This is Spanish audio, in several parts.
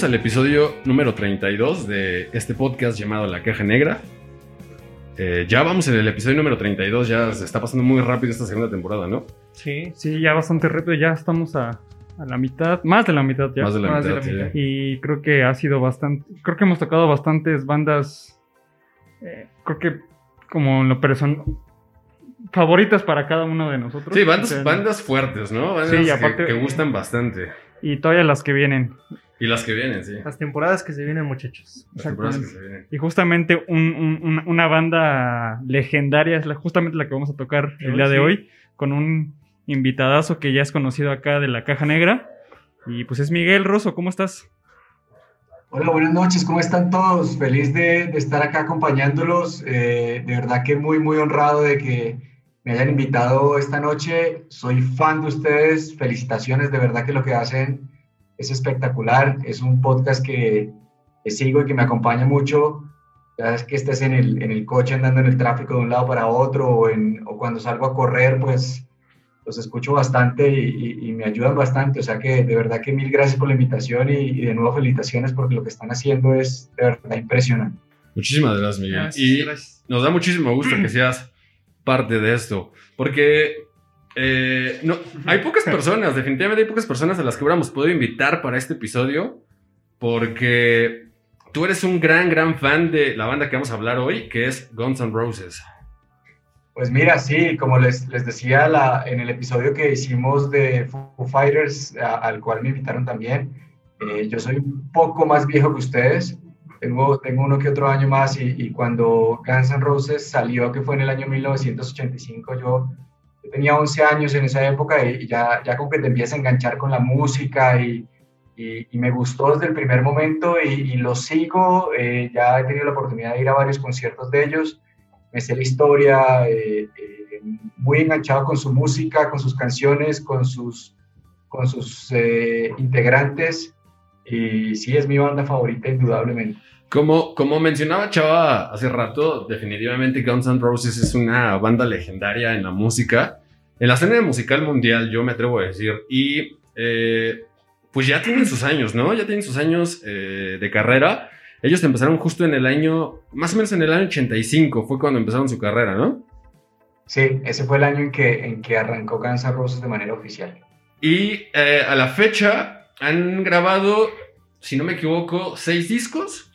Bienvenidos al episodio número 32 de este podcast llamado La Caja Negra. Eh, ya vamos en el episodio número 32, ya se está pasando muy rápido esta segunda temporada, ¿no? Sí, sí, ya bastante rápido, ya estamos a, a la mitad, más de la mitad ya. Más de la Más mitad, sí. Y creo que ha sido bastante, creo que hemos tocado bastantes bandas, eh, creo que como en lo personal, favoritas para cada uno de nosotros. Sí, bandas, O sea, bandas fuertes, ¿no? Bandas Sí, que- aparte- que, gustan bastante. Y todavía las que vienen. Y las que vienen, sí. Las temporadas que se vienen, muchachos. Las temporadas que se vienen. Y justamente un- un- un- una banda legendaria es la, justamente la que vamos a tocar el día de hoy, con un invitadazo que ya es conocido acá de la Caja Negra. Y pues es Miguel Rosso, ¿cómo estás? Hola, buenas noches, ¿cómo están todos? Feliz de, de estar acá acompañándolos. Eh, de verdad que muy, muy honrado de que me hayan invitado esta noche. Soy fan de ustedes, felicitaciones, de verdad que lo que hacen es espectacular. Es un podcast que, que sigo y que me acompaña mucho. Ya es que estés en el, en el coche andando en el tráfico de un lado para otro o, en, o cuando salgo a correr, pues los escucho bastante y, y- y me ayudan bastante. O sea que de verdad que mil gracias por la invitación y, y de nuevo felicitaciones porque lo que están haciendo es de verdad impresionante. Muchísimas gracias, Miguel. Gracias, y gracias. nos da muchísimo gusto que seas parte de esto. Porque eh, no, hay pocas personas, definitivamente hay pocas personas a las que hubiéramos podido invitar para este episodio. Porque tú eres un gran, gran fan de la banda que vamos a hablar hoy, que es Guns N' Roses. Pues mira, sí, como les, les decía la- en el episodio que hicimos de Foo Fighters, a- al cual me invitaron también, eh, yo soy un poco más viejo que ustedes, tengo, tengo uno que otro año más y, y cuando Guns N' Roses salió, que fue en el año 1985, yo, yo tenía 11 años en esa época y, y ya, ya como que te empiezas a enganchar con la música y, y- me gustó desde el primer momento y, y lo sigo, eh, ya he tenido la oportunidad de ir a varios conciertos de ellos me sé la historia, eh, eh, muy enganchado con su música, con sus canciones, con sus, con sus eh, integrantes. Y sí, es mi banda favorita, indudablemente. Como, como mencionaba Chava hace rato, definitivamente Guns N' Roses es una banda legendaria en la música, en la escena musical mundial, yo me atrevo a decir. Y eh, pues ya tienen sus años, ¿no? Ya tienen sus años eh, de carrera. Ellos empezaron justo en el año, más o menos en el año 85, fue cuando empezaron su carrera, ¿no? Sí, ese fue el año en que, en que arrancó Guns N' Roses de manera oficial. Y eh, a la fecha han grabado, si no me equivoco, seis discos.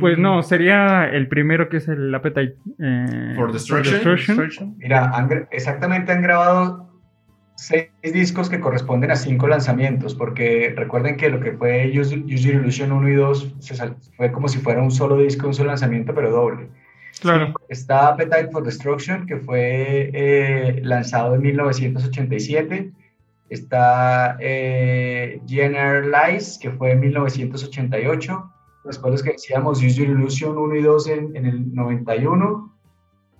Pues no, sería el primero que es el Appetite eh, For Destruction. Mira, han exactamente han grabado seis discos que corresponden a cinco lanzamientos, porque recuerden que lo que fue Use, Use Your Illusion 1 y 2 se sal- fue como si fuera un solo disco, un solo lanzamiento, pero doble. Claro. Está Appetite for Destruction, que fue eh, lanzado en 1987. Está eh, Lies, que fue en 1988. Los que decíamos Use Your Illusion 1 y 2 en, en el 91.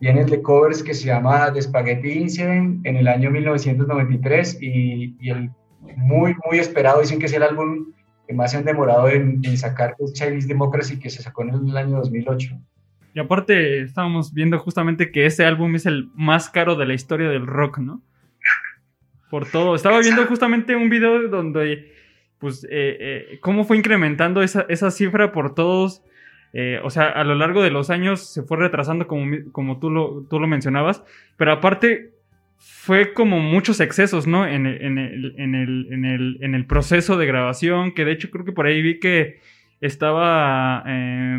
Viene el de covers que se llama The Spaghetti Incident en el año 1993 y, y el muy, muy esperado, dicen que es el álbum que más se han demorado en, en sacar, que es Chinese Democracy, que se sacó en el año 2008. Y aparte estábamos viendo justamente que ese álbum es el más caro de la historia del rock, ¿no? Por todo. Estaba viendo justamente un video donde, pues, eh, eh, cómo fue incrementando esa, esa cifra por todos. eh, o sea, a lo largo de los años se fue retrasando como, como tú, lo, tú lo mencionabas. Pero aparte fue como muchos excesos, ¿no? En el, en el, en el, en el, en el proceso de grabación, que de hecho creo que por ahí vi que estaba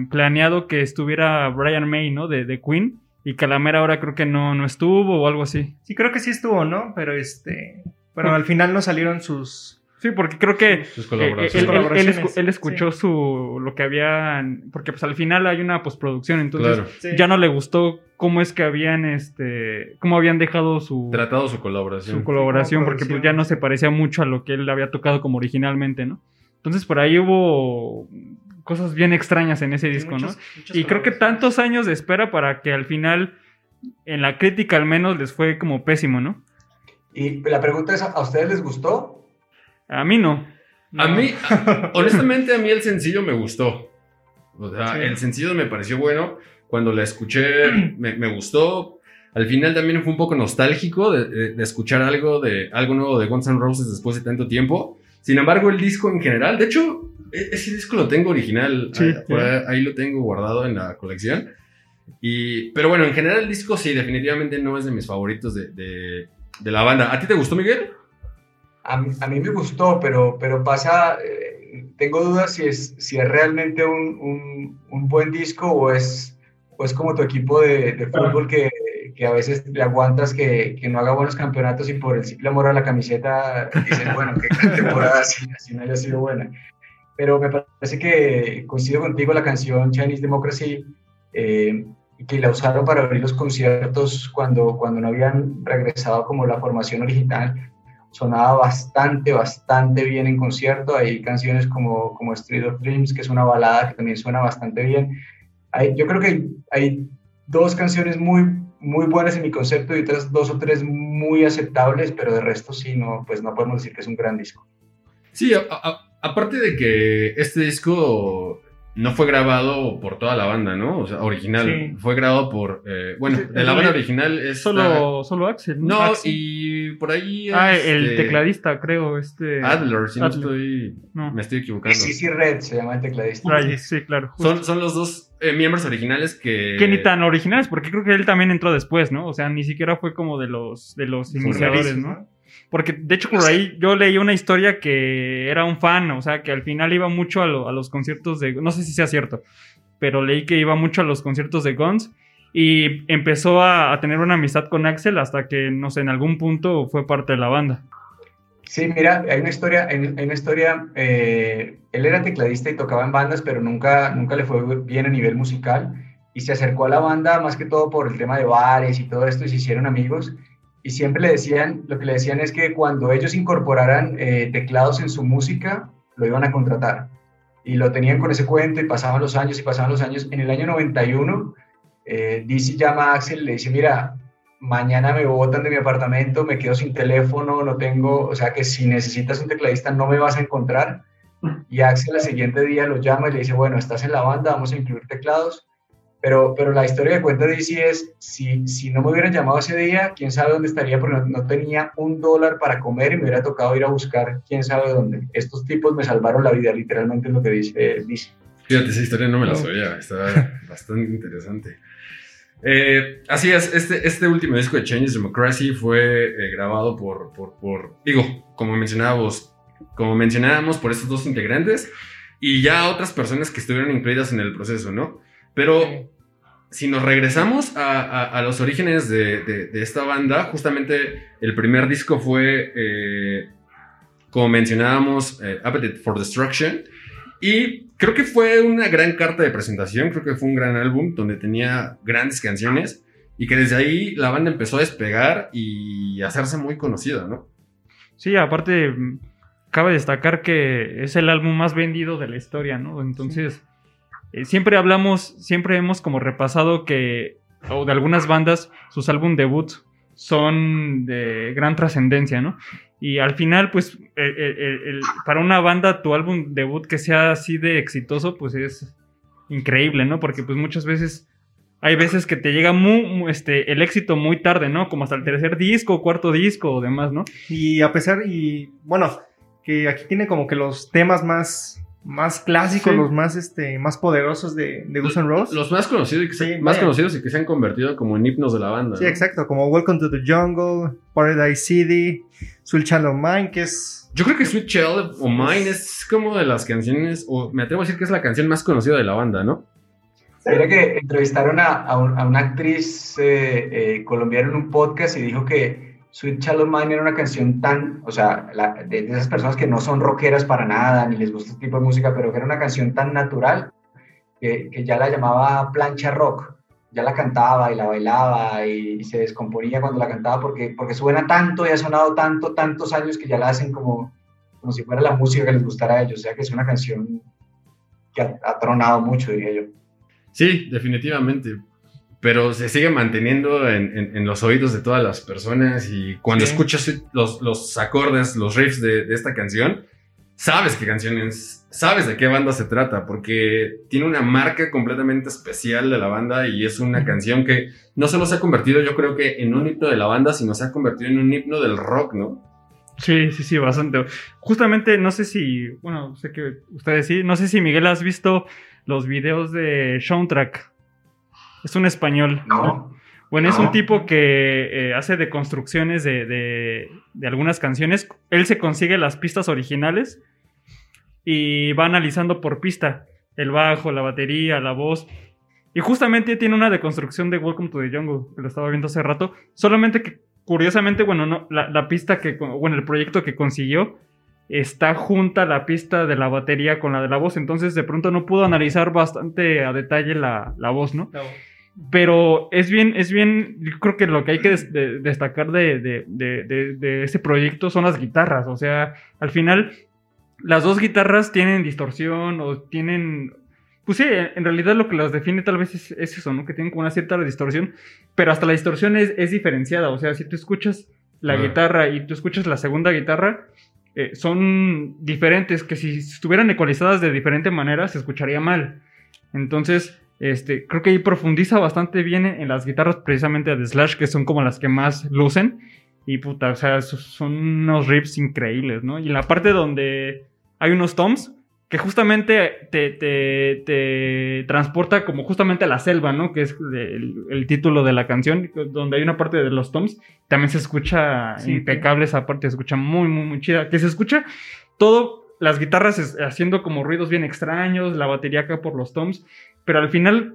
planeado que estuviera Brian May, ¿no? De, de Queen. Y y que a la mera hora creo que no, no estuvo o algo así. Sí, creo que sí estuvo, ¿no? Pero este. Bueno, al final no salieron sus. Sí, porque creo que Sus eh, él, colaboraciones. él- él Colaboraciones, escu- él escuchó su lo que había porque pues al final hay una postproducción entonces Claro. Sí. ya no le gustó cómo es que habían este cómo habían dejado su, Tratado su colaboración. su colaboración porque pues ya no se parecía mucho a lo que él había tocado como originalmente no entonces por ahí hubo cosas bien extrañas en ese Sí, disco muchos- no y creo que tantos años de espera para que al final en la crítica al menos les fue como pésimo no Y la pregunta es, ¿a ustedes les gustó? A mí no A mí, honestamente, a mí el sencillo me gustó. O sea, Sí. el sencillo me pareció bueno. Cuando la escuché, me, me gustó. Al final también fue un poco nostálgico de, de- de escuchar algo, de, algo nuevo de Guns N' Roses después de tanto tiempo. Sin embargo, el disco en general, de hecho, e- ese disco lo tengo original. Sí, ahí lo tengo guardado en la colección. Y, pero bueno, en general el disco sí, definitivamente no es de mis favoritos de, de- de la banda. ¿A ti te gustó, Miguel? A, mí- a mí me gustó, pero, pero pasa, eh, tengo dudas si es, si es realmente un, un- un buen disco o es, o es como tu equipo de, de fútbol que, que a veces le aguantas que, que no haga buenos campeonatos y por el simple amor a la camiseta dices, bueno, qué temporada si, si no haya sido buena. Pero me parece que coincido contigo la canción Chinese Democracy, eh, que la usaron para abrir los conciertos cuando, cuando no habían regresado como la formación original sonaba bastante, bastante bien en concierto. Hay canciones como, como Street of Dreams, que es una balada que también suena bastante bien. Hay, yo creo que hay, dos canciones muy, muy buenas en mi concepto y otras dos o tres muy aceptables, pero de resto sí, no, pues no podemos decir que es un gran disco. Sí, aparte de que este disco no fue grabado por toda la banda, ¿no? O sea, original. Sí. Fue grabado por. eh, bueno, Sí, de la el- banda original es. solo solo Axel No, Axel. y por ahí. Ah, el este, tecladista, creo, este... Adler, si no estoy. No. Me estoy equivocando. Sí, sí, Red se llama el tecladista. Right, sí, claro. Son, son los dos eh, miembros originales que. Que ni tan originales, porque creo que él también entró después, ¿no? O sea, ni siquiera fue como de los, de los iniciadores, ¿no? Porque, de hecho, por ahí yo leí una historia que era un fan, o sea, que al final iba mucho a, lo- a los conciertos de... No sé si sea cierto, pero leí que iba mucho a los conciertos de Guns y empezó a, a tener una amistad con Axel hasta que, no sé, en algún punto fue parte de la banda. Sí, mira, hay una historia, hay, hay una historia, eh, él era tecladista y tocaba en bandas, pero nunca, nunca le fue bien a nivel musical y se acercó a la banda más que todo por el tema de bares y todo esto y se hicieron amigos y siempre le decían, lo que le decían es que cuando ellos incorporaran eh, teclados en su música, lo iban a contratar y lo tenían con ese cuento y pasaban los años y pasaban los años. En el año 91, eh, DC llama a Axel y le dice, mira, mañana me botan de mi apartamento, me quedo sin teléfono, no tengo, o sea que si necesitas un tecladista no me vas a encontrar. Y Axel al siguiente día lo llama y le dice, bueno, estás en la banda, vamos a incluir teclados. Pero, pero la historia que cuenta DC es, si, si no me hubieran llamado ese día, quién sabe dónde estaría, porque no, no tenía un dólar para comer y me hubiera tocado ir a buscar quién sabe dónde. Estos tipos me salvaron la vida, literalmente es lo que dice DC. Fíjate, esa historia no me la sabía. Está bastante interesante. Eh, así es, este, este último disco de Chinese Democracy fue eh, grabado por, por, por, digo, como mencionábamos, como mencionábamos, por estos dos integrantes y ya otras personas que estuvieron incluidas en el proceso, ¿no? Pero si nos regresamos a, a- los orígenes de, de- esta banda, justamente el primer disco fue, eh, como mencionábamos, eh, Appetite for Destruction. Y creo que fue una gran carta de presentación, creo que fue un gran álbum donde tenía grandes canciones y que desde ahí la banda empezó a despegar y hacerse muy conocida, ¿no? Sí, aparte, mm, cabe destacar que es el álbum más vendido de la historia, ¿no? Entonces, eh, siempre hablamos, siempre hemos como repasado que, o de algunas bandas, sus álbum debut son de gran trascendencia, ¿no? Y al final, pues, eh, eh, el- para una banda, tu álbum debut que sea así de exitoso, pues es increíble, ¿no? Porque pues muchas veces hay veces que te llega muy, este, el éxito muy tarde, ¿no? Como hasta el tercer disco, cuarto disco o demás, ¿no? Y a pesar, y bueno, que aquí tiene como que los temas más, más clásicos, Sí. los más, este, más poderosos de, de Guns N' Roses. Los más conocidos, y que se- más conocidos y que se han convertido como en himnos de la banda. Sí, ¿no? exacto, como Welcome to the Jungle, Paradise City, Soul Child of Mine, que es... Yo creo que Sweet Child o Mine es como de las canciones, o me atrevo a decir que es la canción más conocida de la banda, ¿no? Mira que entrevistaron a, a, un- a una actriz eh, eh, colombiana en un podcast y dijo que Sweet Child of Mine era una canción tan, o sea, de, esas personas que no son rockeras para nada, ni les gusta este tipo de música, pero que era una canción tan natural que, que ya la llamaba plancha rock. Ya la cantaba y la bailaba y, y se descomponía cuando la cantaba porque, porque suena tanto y ha sonado tanto, tantos años que ya la hacen como, como si fuera la música que les gustara a ellos. O sea que es una canción que ha, ha tronado mucho, diría yo. Sí, definitivamente. Pero se sigue manteniendo en, en- en los oídos de todas las personas y cuando Sí. escuchas los, los acordes, los riffs de, de esta canción, sabes qué canción es, sabes de qué banda se trata, porque tiene una marca completamente especial de la banda y es una canción que no solo se ha convertido, yo creo que en un himno de la banda, sino se ha convertido en un himno del rock, ¿no? Sí, sí, sí, bastante. Justamente, no sé si, bueno, sé que ustedes sí, no sé si Miguel has visto los videos de Soundtrack. Es un español. No. Bueno, es un tipo que eh, hace deconstrucciones de, de, de algunas canciones. Él se consigue las pistas originales y va analizando por pista el bajo, la batería, la voz. Y justamente tiene una deconstrucción de Welcome to the Jungle, que lo estaba viendo hace rato. Solamente que, curiosamente, bueno, no, la, la pista que, bueno, el proyecto que consiguió está junta la pista de la batería con la de la voz. Entonces, de pronto no pudo analizar bastante a detalle la, la voz, ¿no? Pero es bien, es bien, yo creo que lo que hay que des- de- destacar de, de, de, ese proyecto son las guitarras. O sea, al final, las dos guitarras tienen distorsión o tienen... Pues sí, en realidad lo que las define tal vez es, es eso, ¿no? Que tienen como una cierta distorsión, pero hasta la distorsión es, es diferenciada. O sea, si tú escuchas la Ah. guitarra y tú escuchas la segunda guitarra, eh, son diferentes, que si estuvieran ecualizadas de diferente manera se escucharía mal. Entonces, este, creo que ahí profundiza bastante bien en las guitarras precisamente de Slash, que son como las que más lucen. Y puta, o sea, so- son unos riffs increíbles, ¿no? Y en la parte donde hay unos toms, que justamente te, te, te transporta como justamente a la selva, ¿no? Que es el, el título de la canción, donde hay una parte de los toms, también se escucha Sí, impecable esa parte, se escucha muy, muy, muy chida. Que se escucha todo, las guitarras haciendo como ruidos bien extraños, la batería acá por los toms, pero al final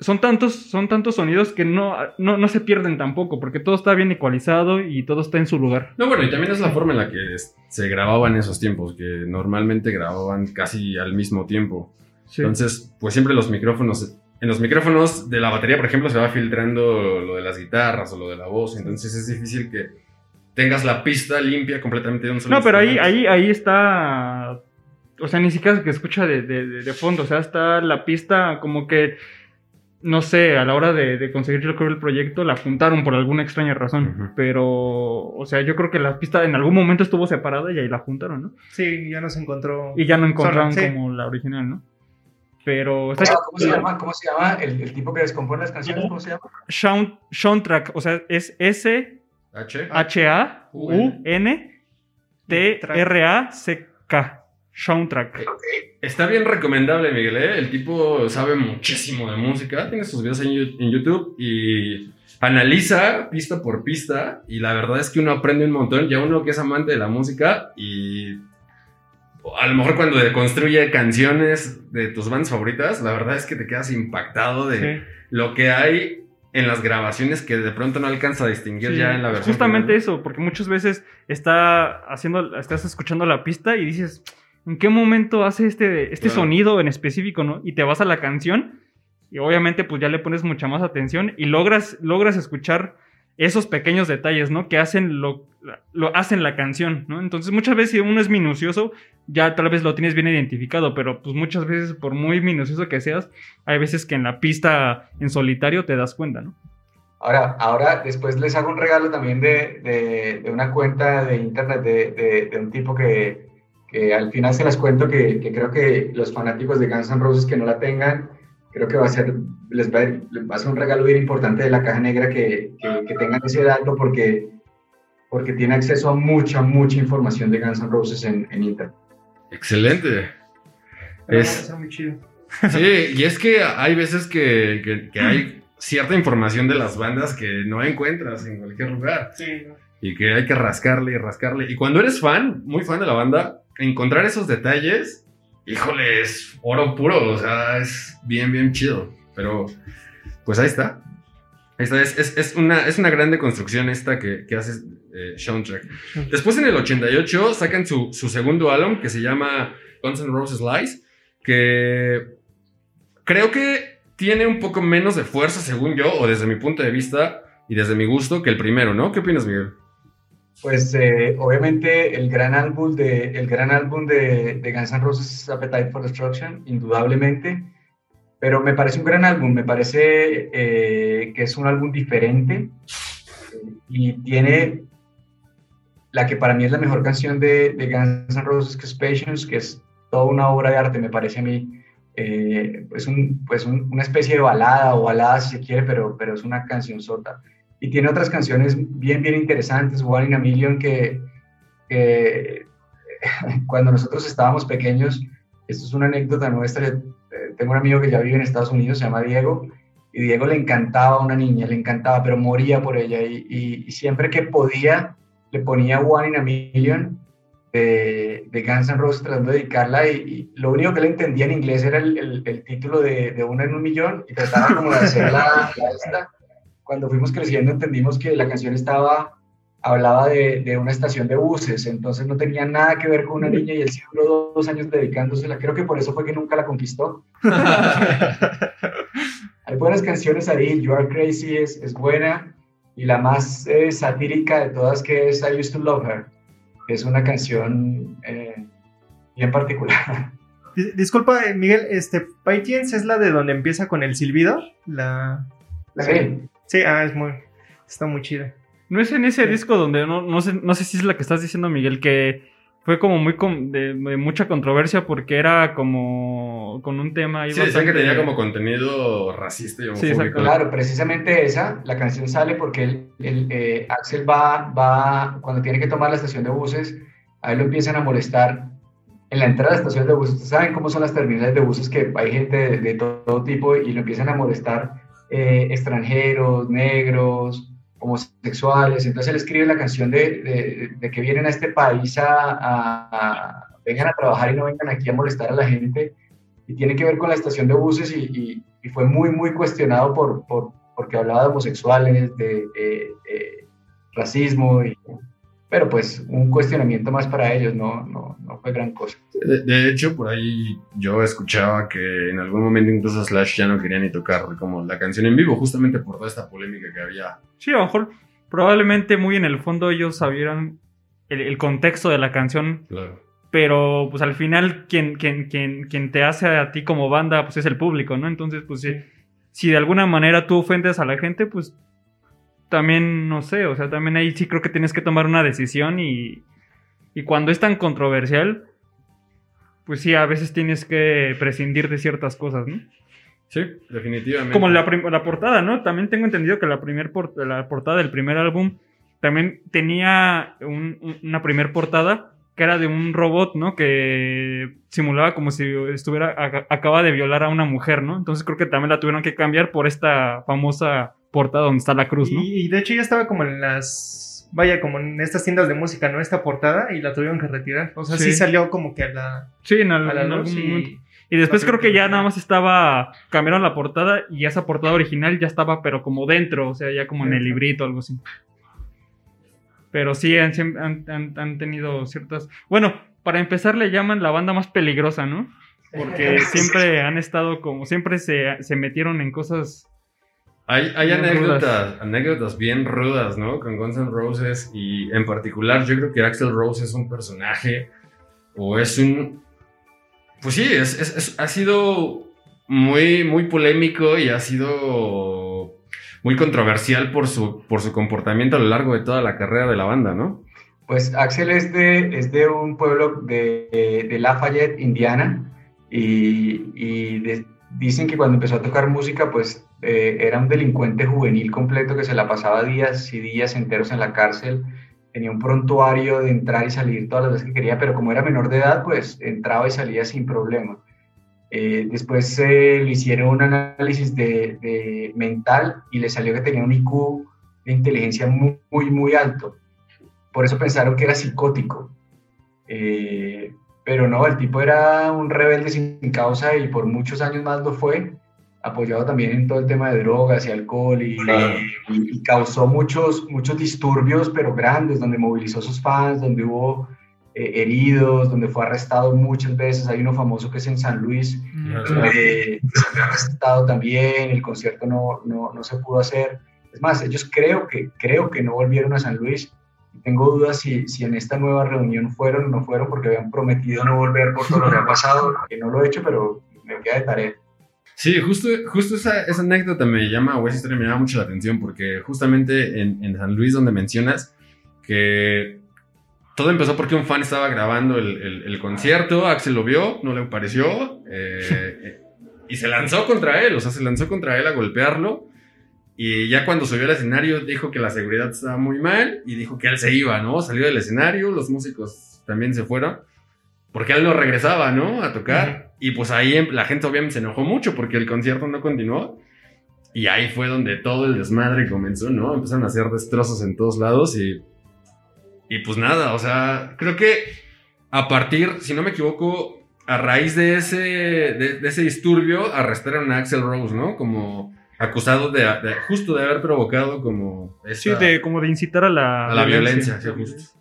son tantos, son tantos sonidos que no, no, no se pierden tampoco, porque todo está bien ecualizado y todo está en su lugar. No, bueno, y también es la forma en la que se grababa en esos tiempos, que normalmente grababan casi al mismo tiempo. Sí. Entonces, pues siempre los micrófonos, en los micrófonos de la batería, por ejemplo, se va filtrando lo de las guitarras o lo de la voz, entonces es difícil que tengas la pista limpia completamente de un solo No, pero ahí, ahí, ahí está. O sea, ni siquiera que escucha de, de- de- de fondo. O sea, está la pista como que. No sé, a la hora de, de conseguir yo creo el proyecto, la juntaron por alguna extraña razón. Pero, o sea, yo creo que la pista en algún momento estuvo separada y ahí la juntaron, ¿no? Sí, ya nos encontró. Y ya no encontraron sí. como la original, ¿no? Pero está ¿Cómo, cómo se llama? ¿Cómo se llama el, el tipo que descompone las canciones? ¿Cómo se llama? Sound, Soundtrack, o sea, es S-H-A-U-N-T-R-A-C-K. Soundtrack. Está bien recomendable, Miguel, ¿eh? El tipo sabe muchísimo de música, tiene sus videos en, YouTube y analiza pista por pista y la verdad es que uno aprende un montón, ya uno que es amante de la música y a lo mejor cuando construye canciones de tus bandas favoritas, la verdad es que te quedas impactado de Sí. lo que hay en las grabaciones que de pronto no alcanza a distinguir Sí, ya en la versión. Justamente final. eso, porque muchas veces está haciendo, estás escuchando la pista y dices, ¿en qué momento hace este, este Claro. sonido en específico, no? Y te vas a la canción y obviamente pues ya le pones mucha más atención y logras, logras escuchar esos pequeños detalles, ¿no? Que hacen lo, lo hacen la canción, ¿no? Entonces muchas veces si uno es minucioso, ya tal vez lo tienes bien identificado, pero pues muchas veces por muy minucioso que seas, hay veces que en la pista en solitario te das cuenta, ¿no? Ahora, ahora después les hago un regalo también de, de- de una cuenta de internet de, de- de un tipo que, que al final se las cuento que, que creo que los fanáticos de Guns N' Roses que no la tengan, creo que va a ser, les va a, les va a ser un regalo bien importante de la caja negra que, que- que tengan ese dato porque, porque tiene acceso a mucha, mucha información de Guns N' Roses en, en internet. Excelente. Pero Es- va a ser muy chido. Sí, y es que hay veces que, que- que hay cierta información de las bandas que no encuentras en cualquier lugar Sí. y que hay que rascarle y rascarle. Y cuando eres fan, muy fan de la banda, encontrar esos detalles, híjole, es oro puro, o sea, es bien, bien chido. Pero, pues ahí está. Ahí está. Es, es, es una, es una grande construcción esta que, que hace eh, Soundtrack. Después en el 88 sacan su, su segundo álbum que se llama Guns N' Roses Lies, que creo que tiene un poco menos de fuerza, según yo, o desde mi punto de vista y desde mi gusto, que el primero, ¿no? ¿Qué opinas, Miguel? Pues eh, obviamente el gran álbum de, el gran álbum de, Guns N' Roses Appetite for Destruction, indudablemente, pero me parece un gran álbum, me parece eh, que es un álbum diferente y tiene la que para mí es la mejor canción de, de Guns N' Roses, que es Patience, que es toda una obra de arte, me parece a mí. Eh, pues, un, pues una especie de balada o balada si se quiere, pero, pero es una canción sota. Y tiene otras canciones bien, bien interesantes, One in a Million, que, cuando nosotros estábamos pequeños, esto es una anécdota nuestra, eh, tengo un amigo que ya vive en Estados Unidos, se llama Diego, y Diego le encantaba a una niña, le encantaba, pero moría por ella, y, siempre que podía le ponía One in a Million de, de Guns N' Roses tratando de dedicarla y, lo único que le entendía en inglés era el, el, título de, de Una en un Millón y trataba como de hacer la, esta. Cuando fuimos creciendo entendimos que la canción estaba, hablaba de, de, una estación de buses, entonces no tenía nada que ver con una niña y él sí duró dos años dedicándosela. Creo que por eso fue que nunca la conquistó. Hay buenas canciones ahí, You Are Crazy es, es buena y la más eh, satírica de todas que es I Used to Love Her es una canción eh, bien particular. Disculpa, eh, Miguel, este, Patience es la de donde empieza con el silbido. La, Sí. Sí, ah, es muy. Está muy chida. No es en ese disco donde no, no, sé, no sé si es la que estás diciendo, Miguel, que fue como muy de, mucha controversia porque era como con un tema ahí sí, bastante... que tenía como contenido racista y homofóbico. Sí, claro, precisamente esa, la canción sale porque el, el eh, Axel va, va, cuando tiene que tomar la estación de buses, a él lo empiezan a molestar en la entrada de la estación de buses. Ustedes saben cómo son las terminales de buses, que hay gente de, todo tipo y lo empiezan a molestar eh, extranjeros, negros, homosexuales. Entonces él escribe la canción de, que vienen a este país a, vengan a trabajar y no vengan aquí a molestar a la gente. Y tiene que ver con la estación de buses y, fue muy, muy cuestionado por, porque hablaba de homosexuales, de, racismo y, pero pues un cuestionamiento más para ellos, no, no, no fue gran cosa. De, hecho, por ahí yo escuchaba que en algún momento incluso Slash ya no quería ni tocar como la canción en vivo, justamente por toda esta polémica que había. Sí, a lo mejor probablemente muy en el fondo ellos sabieran el, contexto de la canción. Claro. Pero pues al final quien, quien, quien, quien te hace a ti como banda pues es el público, ¿no? Entonces pues si, si de alguna manera tú ofendes a la gente pues también, no sé, o sea, también ahí sí creo que tienes que tomar una decisión y, y cuando es tan controversial, pues sí, a veces tienes que prescindir de ciertas cosas, ¿no? Sí, definitivamente. Como la, la portada, ¿no? También tengo entendido que la, primer la portada del primer álbum también tenía una primer portada que era de un robot, ¿no? Que simulaba como si estuviera, acaba de violar a una mujer, ¿no? Entonces creo que también la tuvieron que cambiar por esta famosa portada donde está la cruz, ¿no? Y, de hecho ya estaba como en las, vaya, como en estas tiendas de música, ¿no? Esta portada y la tuvieron que retirar. O sea, sí, salió como que a la... Sí, en, algún y... Y después creo que ya nada más estaba, cambiaron la portada y esa portada original ya estaba, pero como dentro, o sea, ya como en el librito, algo así. Pero sí, han, han, tenido ciertas... Bueno, para empezar le llaman la banda más peligrosa, ¿no? Porque siempre han estado como, siempre se, se metieron en cosas hay, hay anécdotas, anécdotas bien rudas, ¿no? Con Guns N' Roses y en particular yo creo que Axel Rose es un personaje o es un... Pues sí, es, es, ha sido muy, muy polémico y ha sido muy controversial por su, por su comportamiento a lo largo de toda la carrera de la banda, ¿no? Pues Axel es de, es de un pueblo de, de Lafayette, Indiana, y, y dicen que cuando empezó a tocar música, pues eh, era un delincuente juvenil completo que se la pasaba días y días enteros en la cárcel, tenía un prontuario de entrar y salir todas las veces que quería, pero como era menor de edad, pues entraba y salía sin problema. Eh, después le hicieron un análisis de, mental y le salió que tenía un IQ de inteligencia muy, muy, muy alto. Por eso pensaron que era psicótico. Eh, pero no, el tipo era un rebelde sin causa y por muchos años más lo fue apoyado también en todo el tema de drogas y alcohol y, y, causó muchos, muchos disturbios, pero grandes, donde movilizó a sus fans, donde hubo eh, heridos, donde fue arrestado muchas veces. Hay uno famoso que es en San Luis, donde se fue arrestado también, el concierto no, no, no, se pudo hacer. Es más, ellos creo que, creo que no volvieron a San Luis. Tengo dudas si, si en esta nueva reunión fueron o no fueron porque habían prometido no volver por todo lo que ha pasado, que no lo he hecho, pero me queda de tarea. Sí, justo, justo esa, esa, anécdota me llama, o esa historia me llama mucho la atención, porque justamente en, en, San Luis, donde mencionas que todo empezó porque un fan estaba grabando el, el, concierto, Axel lo vio, no le pareció, eh, y se lanzó contra él, o sea, se lanzó contra él a golpearlo, y ya cuando subió al escenario dijo que la seguridad estaba muy mal, y dijo que él se iba, ¿no? Salió del escenario, los músicos también se fueron, porque él no regresaba, ¿no? A tocar. Y pues ahí em, la gente obviamente se enojó mucho porque el concierto no continuó. Y ahí fue donde todo el desmadre comenzó, ¿no? Empezaron a hacer destrozos en todos lados y. Y pues nada, o sea, creo que a partir, si no me equivoco, a raíz de ese, de, ese disturbio, arrestaron a Axel Rose, ¿no? Como acusado de, justo de haber provocado como... sí, de, como de incitar a la, a la violencia, sí, justo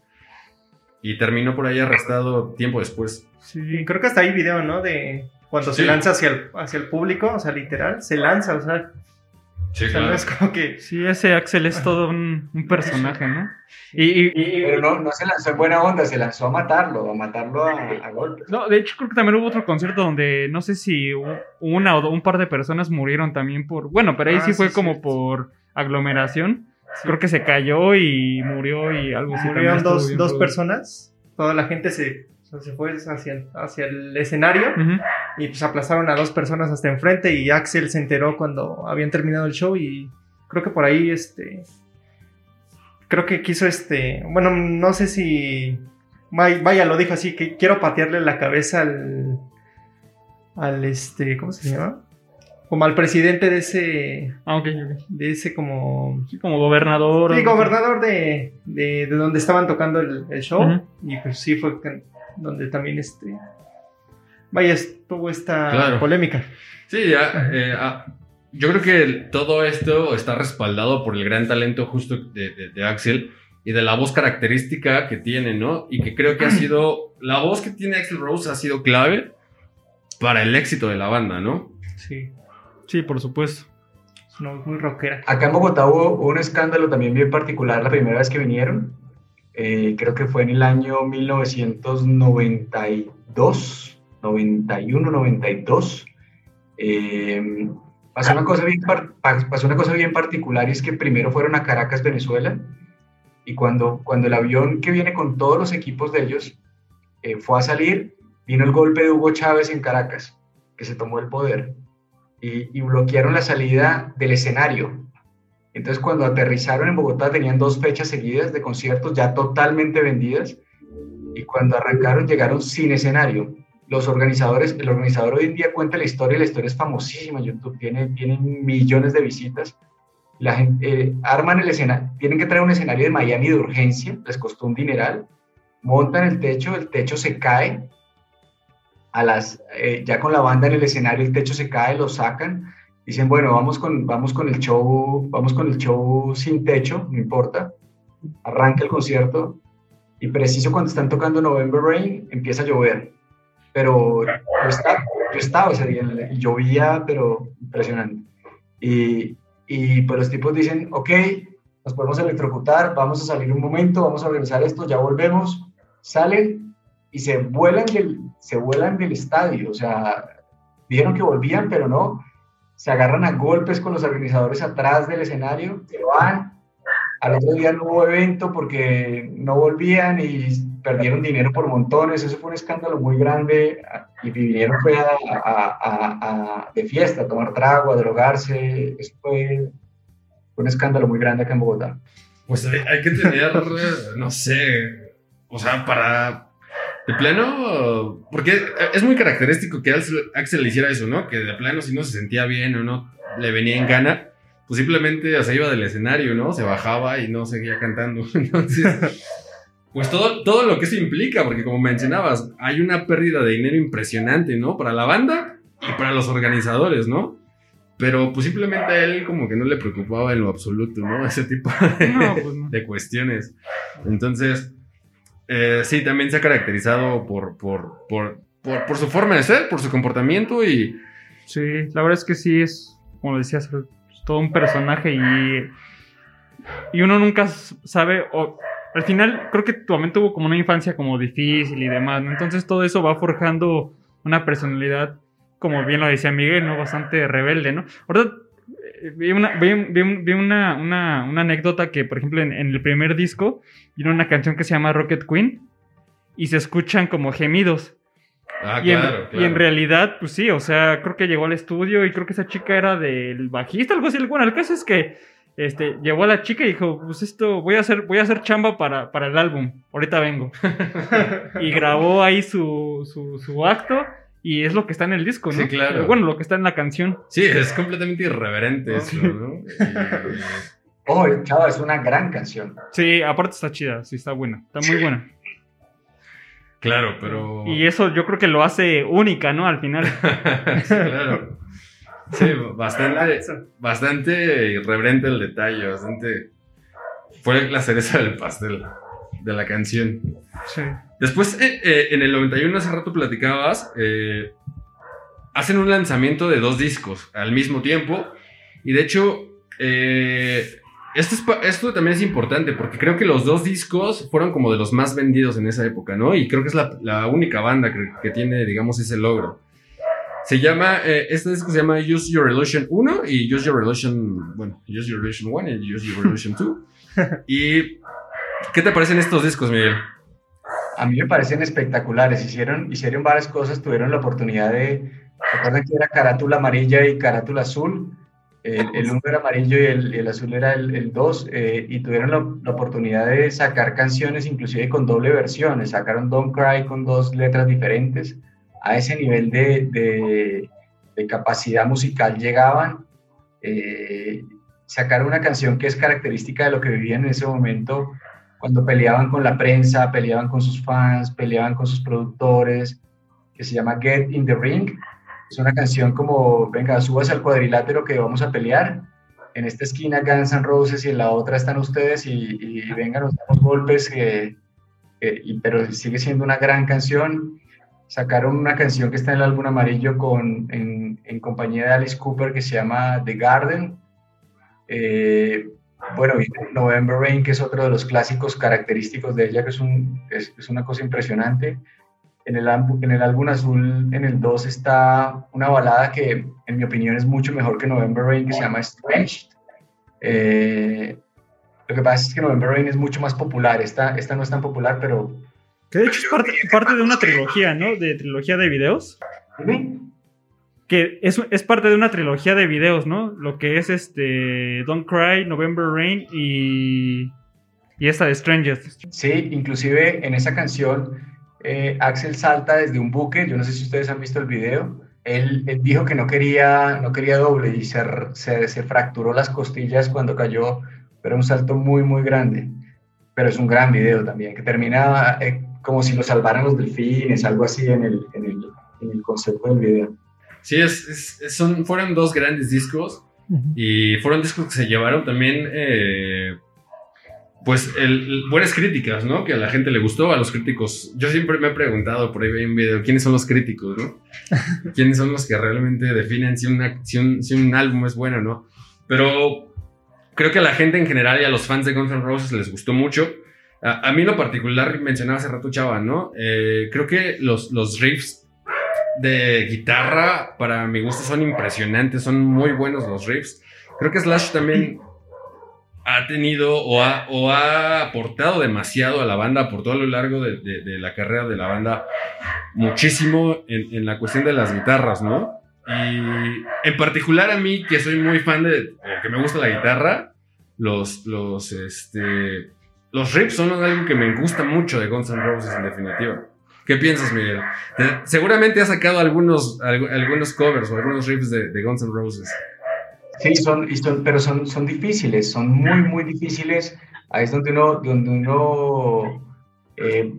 y terminó por ahí arrestado tiempo después. Sí, creo que hasta hay video, ¿no? De cuando se lanza hacia el, hacia el público, o sea, literal, se lanza, o sea. Sí, claro. es como que... Sí, ese Axel es todo un, un personaje, ¿no? Y, Pero no, no, se lanzó en buena onda, se lanzó a matarlo, a matarlo a, a, golpes. No, de hecho creo que también hubo otro concierto donde no sé si una o un par de personas murieron también por... Bueno, pero ahí ah, sí fue como por aglomeración Creo que se cayó y murió y algo así. Murieron dos, dos personas. Toda la gente se, se fue hacia, hacia el escenario y pues aplazaron a dos personas hasta enfrente y Axel se enteró cuando habían terminado el show y creo que por ahí este creo que quiso este bueno no sé si vaya lo dijo así que quiero patearle la cabeza al al este cómo se llama como al presidente de ese. Ah, ok, De ese como. Sí, como gobernador. Sí, gobernador de, de, de, donde estaban tocando el, el show. Y pues sí fue donde también este. Vaya, tuvo esta polémica. Sí, ya. Eh, ah, yo creo que todo esto está respaldado por el gran talento justo de, de, Axel y de la voz característica que tiene, ¿no? Y que creo que ha sido. La voz que tiene Axel Rose ha sido clave para el éxito de la banda, ¿no? Sí. Sí, por supuesto. No, muy rockera. Acá en Bogotá hubo, un escándalo también bien particular la primera vez que vinieron. Eh, creo que fue en el año 1992, 91, 92. pasó, una cosa bien, pasó una cosa bien particular y es que primero fueron a Caracas, Venezuela, y cuando, cuando el avión que viene con todos los equipos de ellos eh, fue a salir, vino el golpe de Hugo Chávez en Caracas, que se tomó el poder y, bloquearon la salida del escenario. Entonces cuando aterrizaron en Bogotá tenían dos fechas seguidas de conciertos ya totalmente vendidas. Y cuando arrancaron llegaron sin escenario. Los organizadores, el organizador hoy en día cuenta la historia, la historia es famosísima. YouTube, tiene, tiene millones de visitas. La gente, eh, arman el escenario, tienen que traer un escenario de Miami de urgencia, les costó un dineral, montan el techo, el techo se cae, a las, eh, ya con la banda en el escenario, el techo se cae, lo sacan, dicen, bueno, vamos con, vamos con el show, vamos con el show sin techo, no importa, arranca el concierto y preciso cuando están tocando November Rain empieza a llover, pero yo estaba, yo estaba ese día y llovía, pero impresionante. Y, y pues los tipos dicen, ok, nos podemos electrocutar, vamos a salir un momento, vamos a organizar esto, ya volvemos, salen y se vuelan del, se vuelan del estadio, o sea, vieron que volvían, pero no, se agarran a golpes con los organizadores atrás del escenario, se van, al otro día no hubo evento porque no volvían y perdieron dinero por montones, eso fue un escándalo muy grande y vinieron fue a, de fiesta, a tomar trago, a drogarse, eso fue, un escándalo muy grande acá en Bogotá. Pues hay que tener, no sé, o sea, para de plano, porque es muy característico que Axel le hiciera eso, ¿no? Que de plano, si no se sentía bien o no le venía en gana, pues simplemente se iba del escenario, ¿no? Se bajaba y no seguía cantando. Entonces, pues todo, todo lo que eso implica, porque como mencionabas, hay una pérdida de dinero impresionante, ¿no? Para la banda y para los organizadores, ¿no? pero pues simplemente a él como que no le preocupaba en lo absoluto, ¿no? Ese tipo de, No, pues no. de cuestiones. Entonces, eh, sí, también se ha caracterizado por, por, por, por, su forma de ser, por su comportamiento y Sí, la verdad es que sí es, como decías, todo un personaje y, y uno nunca sabe, o al final creo que momento tuvo como una infancia como difícil y demás. Entonces todo eso va forjando una personalidad, como bien lo decía Miguel, ¿no? Bastante rebelde, ¿no? Ahorita vi una, vi, vi- vi una, una, una anécdota que, por ejemplo, en, en el primer disco viene una canción que se llama Rocket Queen y se escuchan como gemidos. Ah, Y, en, claro, y en claro. realidad, pues sí, o sea, creo que llegó al estudio y creo que esa chica era del bajista, algo así. Bueno, el caso es que este, llevó a la chica y dijo, pues esto, voy a hacer, voy a hacer chamba para, para el álbum, ahorita vengo. y grabó ahí su, su, su acto y es lo que está en el disco, ¿no? Sí, claro. Bueno, lo que está en la canción. Sí, es completamente irreverente eso, ¿no? Y- Oh, Chava, es una gran canción. Sí, aparte está chida, sí, está buena, está muy buena. claro, pero... Y eso yo creo que lo hace única, ¿no? Al final. Sí, claro. Sí, bastante, bastante irreverente el detalle, bastante... Fue la cereza del pastel de la canción. Sí. Después, eh, eh, en el 91, hace rato platicabas, eh, hacen un lanzamiento de dos discos al mismo tiempo. Y de hecho, eh, esto, es esto también es importante porque creo que los dos discos fueron como de los más vendidos en esa época, ¿no? Y creo que es la, la única banda que, que tiene, digamos, ese logro. Se llama, eh, este disco se llama Use Your Illusion 1 y Use Your Illusion, bueno, Use Your Illusion 1 y Use Your Illusion 2. ¿Y qué te parecen estos discos, Miguel? A mí me parecen espectaculares. Hicieron, hicieron varias cosas, tuvieron la oportunidad de. Recuerden que era carátula amarilla y carátula azul. El, el uno era amarillo y el, el azul era el, el dos. eh, y tuvieron la, la oportunidad de sacar canciones, inclusive con doble versión. Sacaron Don't Cry con dos letras diferentes. A ese nivel de, de, de capacidad musical llegaban. Eh, sacaron una canción que es característica de lo que vivían en ese momento cuando peleaban con la prensa, peleaban con sus fans, peleaban con sus productores, que se llama Get in the Ring. Es una canción como, venga, subas al cuadrilátero que vamos a pelear. En esta esquina Guns N' Roses y en la otra están ustedes y, y venga, nos damos golpes, y- pero sigue siendo una gran canción. Sacaron una canción que está en el álbum amarillo con, en, en compañía de Alice Cooper que se llama The Garden. Eh, bueno, y November Rain, que es otro de los clásicos característicos de ella, que es, un, es, es una cosa impresionante. En el, álbum- en el álbum azul, en el 2, está una balada que, en mi opinión, es mucho mejor que November Rain, que se llama Strange. Eh, lo que pasa es que November Rain es mucho más popular. Esta, esta no es tan popular, pero. Que de hecho es parte, parte de una trilogía, ¿no? De trilogía de videos. Dime. Que es, es parte de una trilogía de videos, ¿no? Lo que es este Don't Cry, November Rain y, y esta de Strangers. Sí, inclusive en esa canción eh, Axel salta desde un buque, yo no sé si ustedes han visto el video, él, él dijo que no quería, no quería doble y se, se, se fracturó las costillas cuando cayó, pero un salto muy, muy grande. Pero es un gran video también, que termina eh, como si lo salvaran los delfines, algo así en el, en el, en el concepto del video. Sí, es, es- son, fueron dos grandes discos y fueron discos que se llevaron también, eh, pues, el- buenas críticas, ¿no? Que a la gente le gustó, a los críticos. Yo siempre me he preguntado por ahí en un video, ¿quiénes son los críticos, no? ¿Quiénes son los que realmente definen si, una, si, un, si un álbum es bueno o no? Pero creo que a la gente en general y a los fans de Guns N' Roses les gustó mucho. A, a mí en lo particular, mencionaba hace rato Chava, ¿no? Eh, creo que los, los riffs de guitarra, para mi gusto, son impresionantes, son muy buenos los riffs. Creo que Slash también ha tenido o ha, o ha aportado demasiado a la banda, aportó a lo largo de, la carrera de la banda muchísimo en, en la cuestión de las guitarras, ¿no? Y en particular a mí, que soy muy fan de, que me gusta la guitarra, los, los, este, los riffs son algo que me gusta mucho de Guns N' Roses en definitiva. ¿Qué piensas, Miguel? Te- seguramente has sacado algunos, algu- algunos covers o algunos riffs de, de Guns N' Roses. Sí, son, son- pero son, son difíciles, son muy, muy difíciles. Ahí es donde uno, donde uno eh,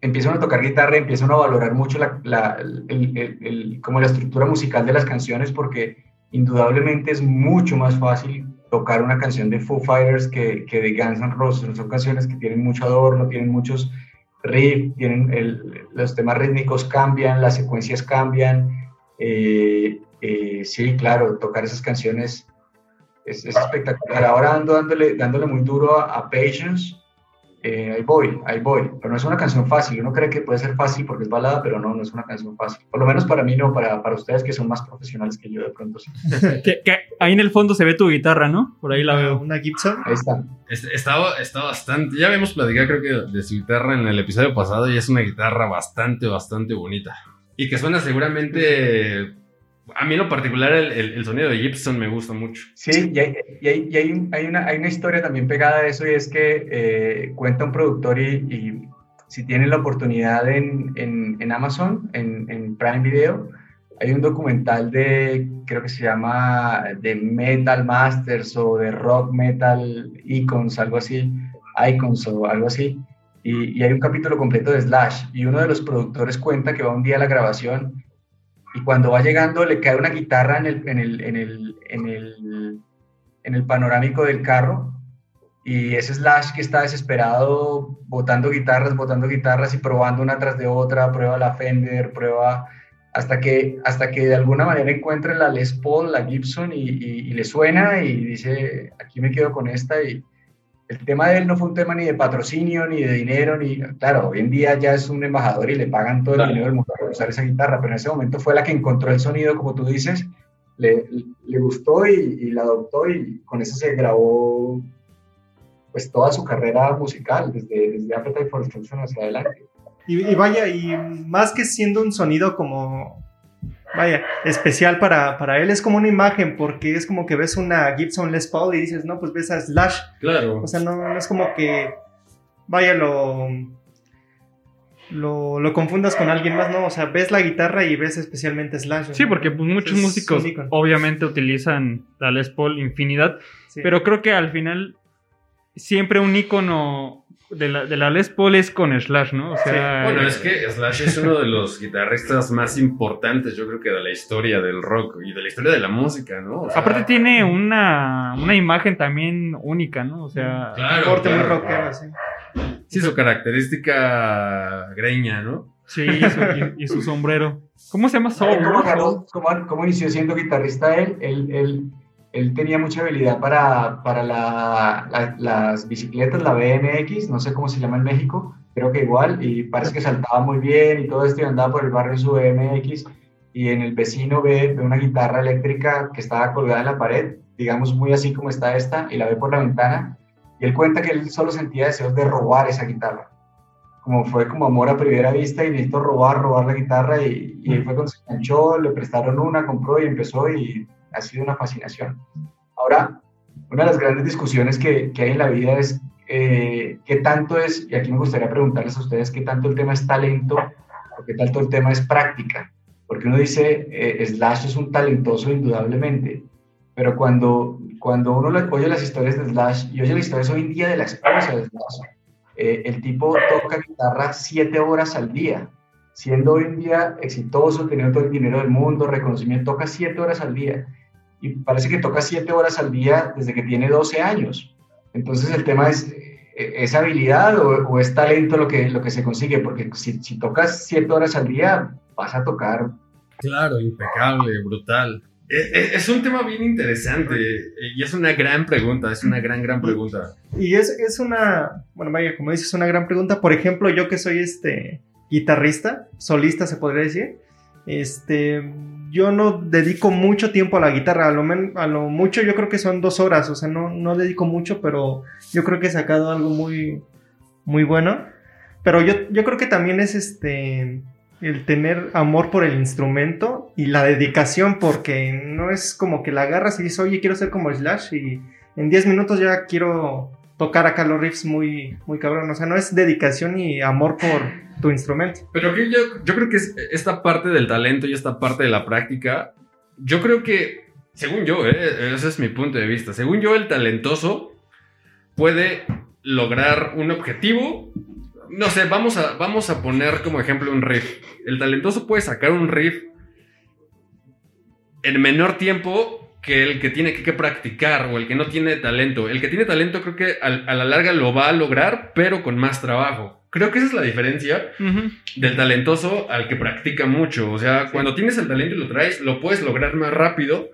empieza uno a tocar guitarra, empieza uno a valorar mucho la, la- el- el- el- como la estructura musical de las canciones, porque indudablemente es mucho más fácil tocar una canción de Foo Fighters que, que de Guns N' Roses. Son canciones que tienen mucho adorno, tienen muchos riffs, tienen los temas rítmicos cambian, las secuencias cambian. Eh, eh, sí, claro, tocar esas canciones es, espectacular. Ahora ando dándole, dándole muy duro a Patience eh, ahí voy, ahí voy. Pero no es una canción fácil. Uno cree que puede ser fácil porque es balada, pero no, no es una canción fácil. Por lo menos para mí no, para, para ustedes que son más profesionales que yo de pronto sí. que, ahí en el fondo se ve tu guitarra, ¿no? Por ahí la veo. Una Gibson. Ahí está. Está, está bastante. Ya habíamos platicado, creo que de su guitarra en el episodio pasado y es una guitarra bastante, bastante bonita. Y que suena seguramente a mí en lo particular el, sonido de Gibson me gusta mucho. Sí, y hay, una, historia también pegada a eso y es que eh, cuenta un productor y, si tienen la oportunidad en, Amazon, en, Prime Video, hay un documental de, creo que se llama de Metal Masters o de Rock Metal Icons, algo así, Icons o algo así. Y, y hay un capítulo completo de Slash y uno de los productores cuenta que va un día a la grabación y cuando va llegando le cae una guitarra en el, en el, en el, en el, en el panorámico del carro y ese Slash que está desesperado botando guitarras, botando guitarras y probando una tras de otra, prueba la Fender, prueba hasta que, hasta que de alguna manera encuentre la Les Paul, la Gibson y, y le suena y dice, aquí me quedo con esta y, el tema de él no fue un tema ni de patrocinio, ni de dinero, ni, claro, hoy en día ya es un embajador y le pagan todo el dinero del mundo por usar esa guitarra, pero en ese momento fue la que encontró el sonido, como tú dices, le, le gustó y, la adoptó y con eso se grabó pues toda su carrera musical, desde, desde Appetite for Destruction hacia adelante. y vaya, y más que siendo un sonido como vaya, especial para, para él. Es como una imagen, porque es como que ves una Gibson Les Paul y dices, no, pues ves a Slash. Claro. O sea, no, es como que, vaya, lo, lo, confundas con alguien más, ¿no? O sea, ves la guitarra y ves especialmente Slash. Sí, porque pues, muchos músicos obviamente utilizan la Les Paul infinidad, pero creo que al final siempre un icono de la, de la Les Paul es con Slash, ¿no? O sea, Bueno, es que Slash es uno de los guitarristas más importantes, yo creo que de la historia del rock y de la historia de la música, ¿no? aparte tiene una, una, imagen también única, ¿no? O sea, claro, corte muy rockero, sí. Sí, su característica greña, ¿no? Sí, y, su sombrero. ¿Cómo se llama Soul? ¿Cómo, cómo, cómo, inició siendo guitarrista él? Él, él él tenía mucha habilidad para, para la, las bicicletas, la BMX, no sé cómo se llama en México, creo que igual, y parece que saltaba muy bien y todo esto y andaba por el barrio en su BMX y en el vecino ve, ve, una guitarra eléctrica que estaba colgada en la pared, digamos muy así como está esta, y la ve por la ventana, y él cuenta que él solo sentía deseos de robar esa guitarra. Como fue como amor a primera vista y necesito robar, robar la guitarra y, y fue cuando se enganchó, le prestaron una, compró y empezó y ha sido una fascinación. Ahora, una de las grandes discusiones que, que hay en la vida es eh, qué tanto es, y aquí me gustaría preguntarles a ustedes, qué tanto el tema es talento o qué tanto el tema es práctica. Porque uno dice, eh, Slash es un talentoso indudablemente, pero cuando, cuando uno oye las historias de Slash y oye las historias hoy en día de la esposa de Slash, eh, el tipo toca guitarra siete horas al día, siendo hoy en día exitoso, teniendo todo el dinero del mundo, reconocimiento, toca siete horas al día y parece que toca siete horas al día desde que tiene 12 años. Entonces el tema es, ¿es habilidad o, es talento lo que, lo que se consigue? Porque si, si tocas siete horas al día, vas a tocar. Claro, impecable, brutal. E, e, es un tema bien interesante y es una gran pregunta, es una gran, gran pregunta. Y es, es una, bueno, vaya, como dices, es una gran pregunta. Por ejemplo, yo que soy este guitarrista, solista se podría decir, este, yo no dedico mucho tiempo a la guitarra, a lo, a lo mucho yo creo que son dos horas, o sea, no, no dedico mucho, pero yo creo que he sacado algo muy, muy bueno. Pero yo, yo creo que también es este el tener amor por el instrumento y la dedicación, porque no es como que la agarras y dices, oye, quiero ser como Slash y en 10 minutos ya quiero tocar acá los riffs muy, muy cabrón. O sea, no es dedicación y amor por tu instrumento. Pero yo, yo creo que esta parte del talento y esta parte de la práctica, yo creo que, según yo, eh, ese es mi punto de vista, según yo, el talentoso puede lograr un objetivo. No sé, vamos a, vamos a poner como ejemplo un riff. El talentoso puede sacar un riff en menor tiempo que el que tiene que, practicar o el que no tiene talento. El que tiene talento creo que a, la larga lo va a lograr, pero con más trabajo. Creo que esa es la diferencia del talentoso al que practica mucho. O sea, cuando tienes el talento y lo traes, lo puedes lograr más rápido.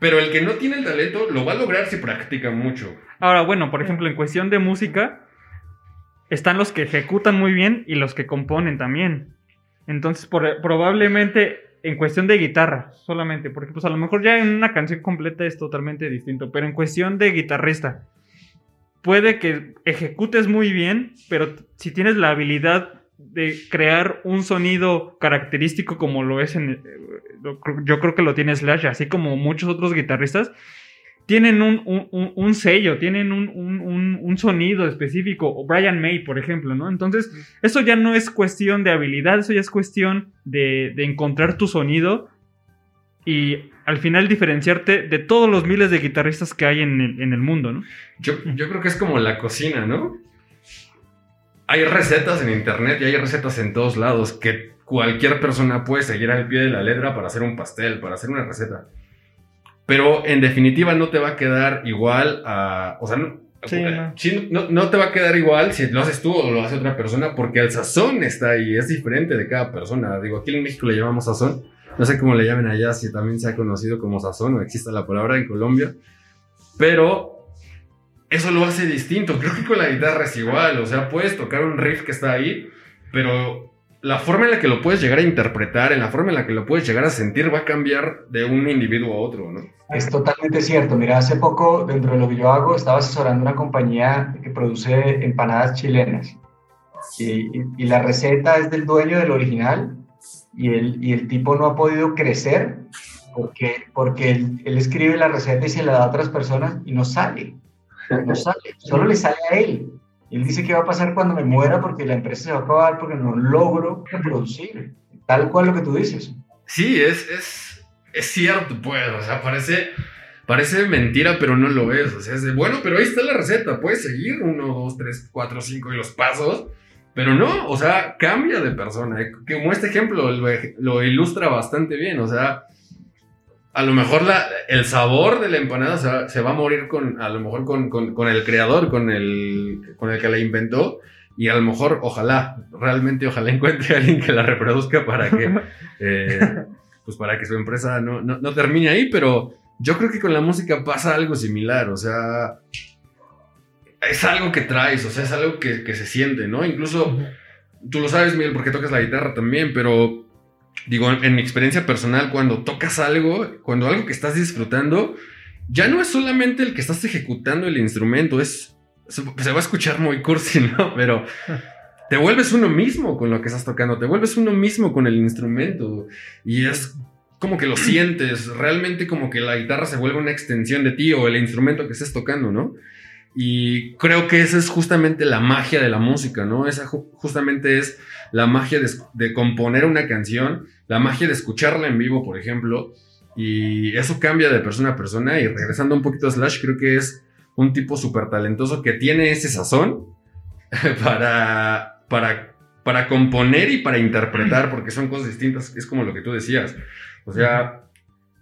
Pero el que no tiene el talento lo va a lograr si practica mucho. Ahora, bueno, por ejemplo, en cuestión de música, están los que ejecutan muy bien y los que componen también. Entonces, probablemente en cuestión de guitarra solamente, porque pues a lo mejor ya en una canción completa es totalmente distinto, pero en cuestión de guitarrista, puede que ejecutes muy bien, pero si tienes la habilidad de crear un sonido característico como lo es en... Yo creo que lo tiene Slash, así como muchos otros guitarristas, tienen un, sello, tienen un, sonido específico, o Brian May, por ejemplo, ¿no? Entonces, eso ya no es cuestión de habilidad, eso ya es cuestión de, encontrar tu sonido y al final diferenciarte de todos los miles de guitarristas que hay en el, mundo, ¿no? Yo, yo creo que es como la cocina, ¿no? Hay recetas en internet y hay recetas en todos lados que cualquier persona puede seguir al pie de la letra para hacer un pastel, para hacer una receta. Pero en definitiva no te va a quedar igual a. O sea, no, no. te va a quedar igual si lo haces tú o lo hace otra persona, porque el sazón está ahí, es diferente de cada persona. Digo, aquí en México le llamamos sazón. No sé cómo le llamen allá, si también se ha conocido como sazón o existe la palabra en Colombia. Pero eso lo hace distinto. Creo que con la guitarra es igual. O sea, puedes tocar un riff que está ahí, pero la forma en la que lo puedes llegar a interpretar, en la forma en la que lo puedes llegar a sentir, va a cambiar de un individuo a otro, ¿no? Es totalmente cierto. Mira, hace poco, dentro de lo que yo hago, estaba asesorando una compañía que produce empanadas chilenas. Y, la receta es del dueño del original y el, y el tipo no ha podido crecer porque, porque él, él, escribe la receta y se la da a otras personas y no sale. No sale. Solo le sale a él. Él dice que va a pasar cuando me muera porque la empresa se va a acabar porque no logro reproducir. Tal cual lo que tú dices. Sí, es, es, es cierto, pues. O sea, parece, parece mentira, pero no lo es. O sea, es de, bueno, pero ahí está la receta. Puedes seguir uno, dos, tres, cuatro, cinco y los pasos. Pero no, o sea, cambia de persona. Como este ejemplo lo, lo ilustra bastante bien. O sea, a lo mejor la, el sabor de la empanada se va, a morir con, a lo mejor con, el creador, con el, con el que la inventó. Y a lo mejor, ojalá, realmente ojalá encuentre a alguien que la reproduzca para que, eh, pues para que su empresa no, no, termine ahí. Pero yo creo que con la música pasa algo similar. O sea, es algo que traes, o sea, es algo que, que se siente, ¿no? Incluso, tú lo sabes, Miguel, porque tocas la guitarra también, pero digo, en mi experiencia personal, cuando tocas algo, cuando algo que estás disfrutando, ya no es solamente el que estás ejecutando el instrumento, es, se, va a escuchar muy cursi, ¿no? Pero te vuelves uno mismo con lo que estás tocando, te vuelves uno mismo con el instrumento y es como que lo sientes, realmente como que la guitarra se vuelve una extensión de ti o el instrumento que estés tocando, ¿no? Y creo que esa es justamente la magia de la música, ¿no? Esa justamente es la magia de, componer una canción, la magia de escucharla en vivo, por ejemplo. Y eso cambia de persona a persona. Y regresando un poquito a Slash, creo que es un tipo súper talentoso que tiene ese sazón para, para, para componer y para interpretar, porque son cosas distintas. Es como lo que tú decías. O sea,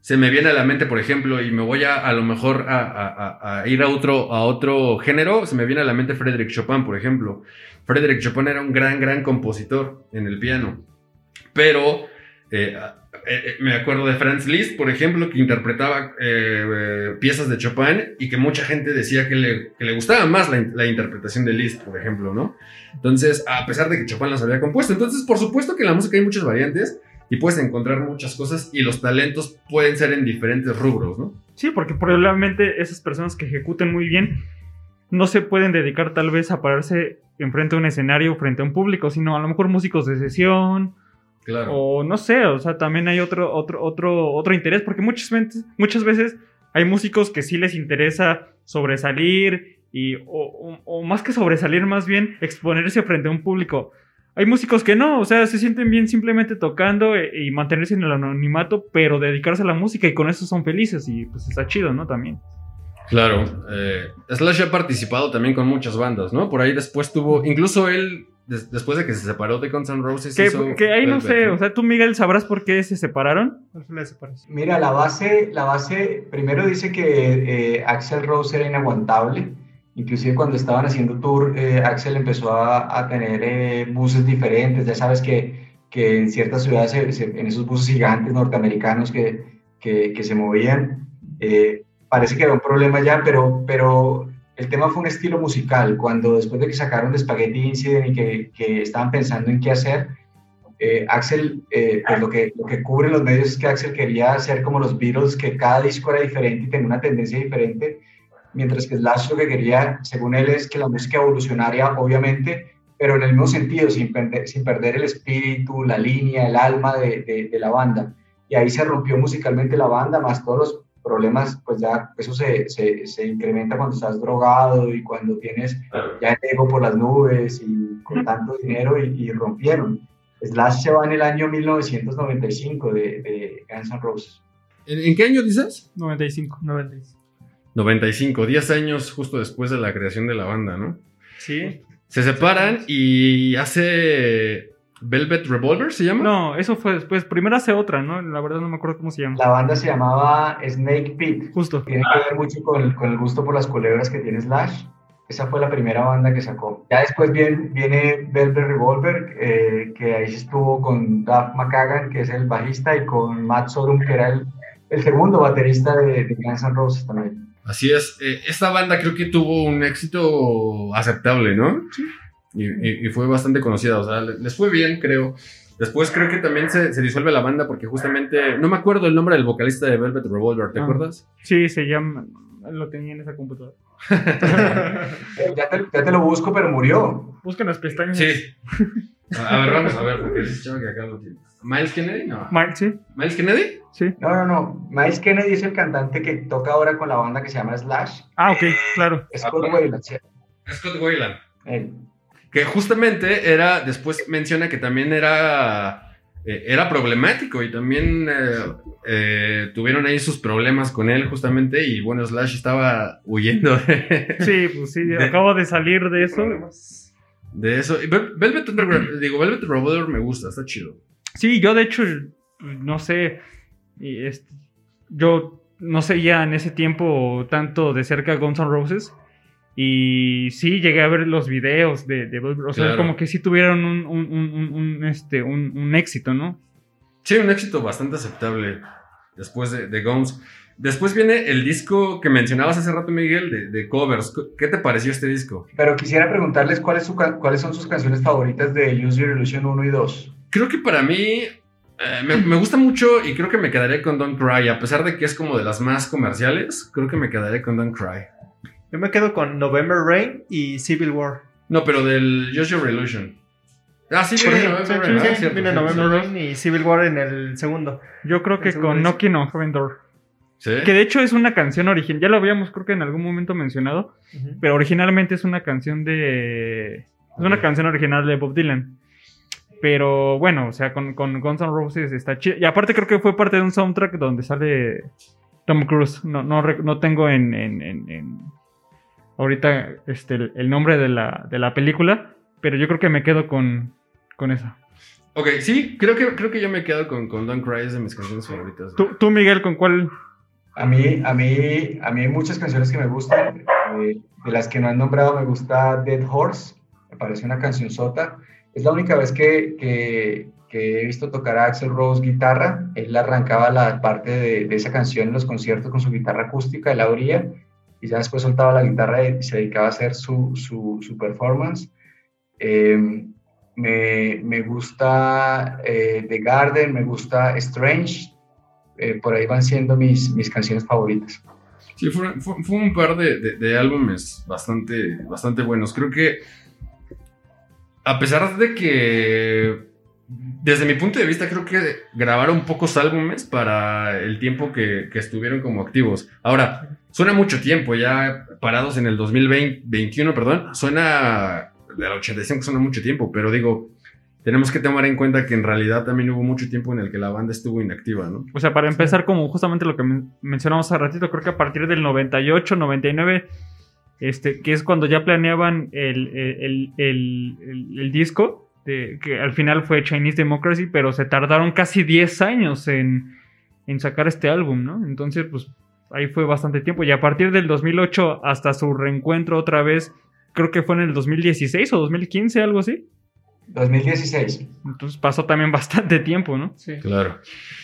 se me viene a la mente, por ejemplo, y me voy a a lo mejor a, ir a otro, a otro género, se me viene a la mente Frédéric Chopin, por ejemplo. Frédéric Chopin era un gran, gran compositor en el piano, pero eh, eh, eh, me acuerdo de Franz Liszt, por ejemplo, que interpretaba piezas de Chopin y que mucha gente decía que le, que le gustaba más la, la, interpretación de Liszt, por ejemplo, ¿no? Entonces, a pesar de que Chopin las había compuesto, entonces, por supuesto que en la música hay muchas variantes, y puedes encontrar muchas cosas y los talentos pueden ser en diferentes rubros, ¿no? Sí, porque probablemente esas personas que ejecuten muy bien no se pueden dedicar tal vez a pararse enfrente a un escenario, frente a un público, sino a lo mejor músicos de sesión. Claro. O no sé, o sea, también hay otro, otro, otro, otro interés, porque muchas veces, muchas veces hay músicos que sí les interesa sobresalir y, o, o más que sobresalir, más bien exponerse frente a un público hay músicos que no, o sea, se sienten bien simplemente tocando e, y mantenerse en el anonimato, pero dedicarse a la música y con eso son felices y pues está chido, ¿no? También. Claro, eh, Slash ha participado también con muchas bandas, ¿no? Por ahí después tuvo, incluso él des- después de que se separó de Guns N' Roses. Que, hizo que ahí no sé, o sea, tú Miguel sabrás por qué se separaron. Mira, la base, la base, primero dice que eh, Axel Rose era inaguantable. Inclusive cuando estaban haciendo tour, eh, Axel empezó a, a tener eh, buses diferentes. Ya sabes que, que en ciertas ciudades, se- se- en esos buses gigantes norteamericanos que, que, que se movían, eh, parece que había un problema ya, pero, pero el tema fue un estilo musical. Cuando después de que sacaron de Spaghetti Incident y que, que estaban pensando en qué hacer, eh, Axel, eh, pues lo que, lo que cubren los medios es que Axel quería hacer como los Beatles, que cada disco era diferente y tenía una tendencia diferente, mientras que Slash lo que quería, según él, es que la música evolucionaria, obviamente, pero en el mismo sentido, sin perder, sin perder el espíritu, la línea, el alma de, de, de la banda. Y ahí se rompió musicalmente la banda, más todos los problemas, pues ya eso se, se, se incrementa cuando estás drogado y cuando tienes ya el ego por las nubes y con tanto dinero y, y rompieron. Slash se va en el año 1995 de, de Guns N' Roses. ¿En, en qué año dices? 95. 96. 95, 10 años justo después de la creación de la banda, ¿no? Sí. Se separan y hace Velvet Revolver, ¿se llama? No, eso fue después. Primero hace otra, ¿no? La verdad no me acuerdo cómo se llama. La banda se llamaba Snake Pit. Justo. Tiene que ver mucho con, con el gusto por las culebras que tiene Slash. Esa fue la primera banda que sacó. Ya después viene, viene Velvet Revolver, eh, que ahí estuvo con Duff McKagan, que es el bajista, y con Matt Sorum, que era el, el segundo baterista de, de Guns N' Roses también. Así es. eh, esta banda creo que tuvo un éxito aceptable, ¿no? Sí. Y, y- y fue bastante conocida, o sea, le- les fue bien, creo. Después creo que también se, se disuelve la banda porque justamente, no me acuerdo el nombre del vocalista de Velvet Revolver, ¿te Ah. acuerdas? Sí, se llama. Lo tenía en esa computadora. Ya te, ya te lo busco, pero murió. Busquen las pestañas. Sí. A, ver, vamos a ver, porque chavo que acá lo tiene. ¿Miles Kennedy? No. Mike, sí, ¿Miles Kennedy? sí. No, no, no. Miles Kennedy es el cantante que toca ahora con la banda que se llama Slash. Ah, ok, claro. Scott Ah, Weiland, sí, Scott Weiland. él. Que justamente era, después menciona que también era, eh, era problemático y también eh, eh, tuvieron ahí sus problemas con él justamente y bueno, Slash estaba huyendo de, Sí, pues sí, De- acabo de salir de eso. de eso. Velvet, Underground- digo, Velvet Revolver me gusta, está chido. Sí, yo de hecho, no sé, y este, yo no seguía en ese tiempo tanto de cerca Guns N' Roses. Y sí, llegué a ver los videos de, de o sea, Claro. como que sí tuvieron un, un, un, un- un, este, un, un éxito, ¿no? Sí, un éxito bastante aceptable después de, de Guns. Después viene el disco que mencionabas hace rato, Miguel, de, de covers. ¿Qué te pareció este disco? Pero quisiera preguntarles cuál es su ca- cuáles son sus canciones favoritas de Use Your Illusion 1 y 2. Creo que para mí eh, me, me gusta mucho y creo que me quedaré con Don't Cry. A pesar de que es como de las más comerciales, creo que me quedaré con Don't Cry. Yo me quedo con November Rain y Civil War. No, pero del Just Your Illusion. Ah, sí, Por viene ahí, November sí, Rain, sí, sí, cierto, viene sí, November sí. Rain y Civil War en el segundo. Yo creo que con Knocking on Heaven Door. ¿Sí? Que de hecho es una canción original, ya lo habíamos creo que en algún momento mencionado, pero originalmente es una canción de... Es una canción original de Bob Dylan. Pero bueno, o sea, con, con Guns N' Roses está chido. Y aparte creo que fue parte de un soundtrack donde sale Tom Cruise. No, no, no tengo en, en- en- en- ahorita este, el, el nombre de la, de la película, pero yo creo que me quedo con, con esa. Ok, sí, creo que, creo que yo me quedo con, con Don't Cry, es de mis canciones favoritas. ¿Tú, tú, Miguel, con cuál? A mí, a mí, a mí hay muchas canciones que me gustan. eh, de las que no han nombrado, me gusta Dead Horse. Me parece una canción sota. Es la única vez que, he visto tocar a Axel Rose guitarra. Él arrancaba la parte de, esa canción en los conciertos con su guitarra acústica, él abría y ya después soltaba la guitarra y se dedicaba a hacer su, performance. Eh, me, gusta eh, The Garden, me gusta Strange. Eh, por ahí van siendo mis, canciones favoritas. Sí, fue, un par de, de- de álbumes bastante, bastante buenos. Creo que, a pesar de que, desde mi punto de vista, creo que grabaron pocos álbumes para el tiempo que, que estuvieron como activos. Ahora, suena mucho tiempo, ya parados en el 2021, perdón, suena, del 85 suena mucho tiempo, pero digo, tenemos que tomar en cuenta que en realidad también hubo mucho tiempo en el que la banda estuvo inactiva, ¿no? O sea, para empezar, como justamente lo que men- mencionamos hace ratito, creo que a partir del 98, 99 este, que es cuando ya planeaban el, el, el, el- el disco, de- que al final fue Chinese Democracy, pero se tardaron casi 10 años en, en sacar este álbum, ¿no? Entonces, pues ahí fue bastante tiempo. Y a partir del 2008 hasta su reencuentro otra vez, creo que fue en el 2016 o 2015, algo así. 2016. Entonces pasó también bastante tiempo, ¿no? Sí. Claro.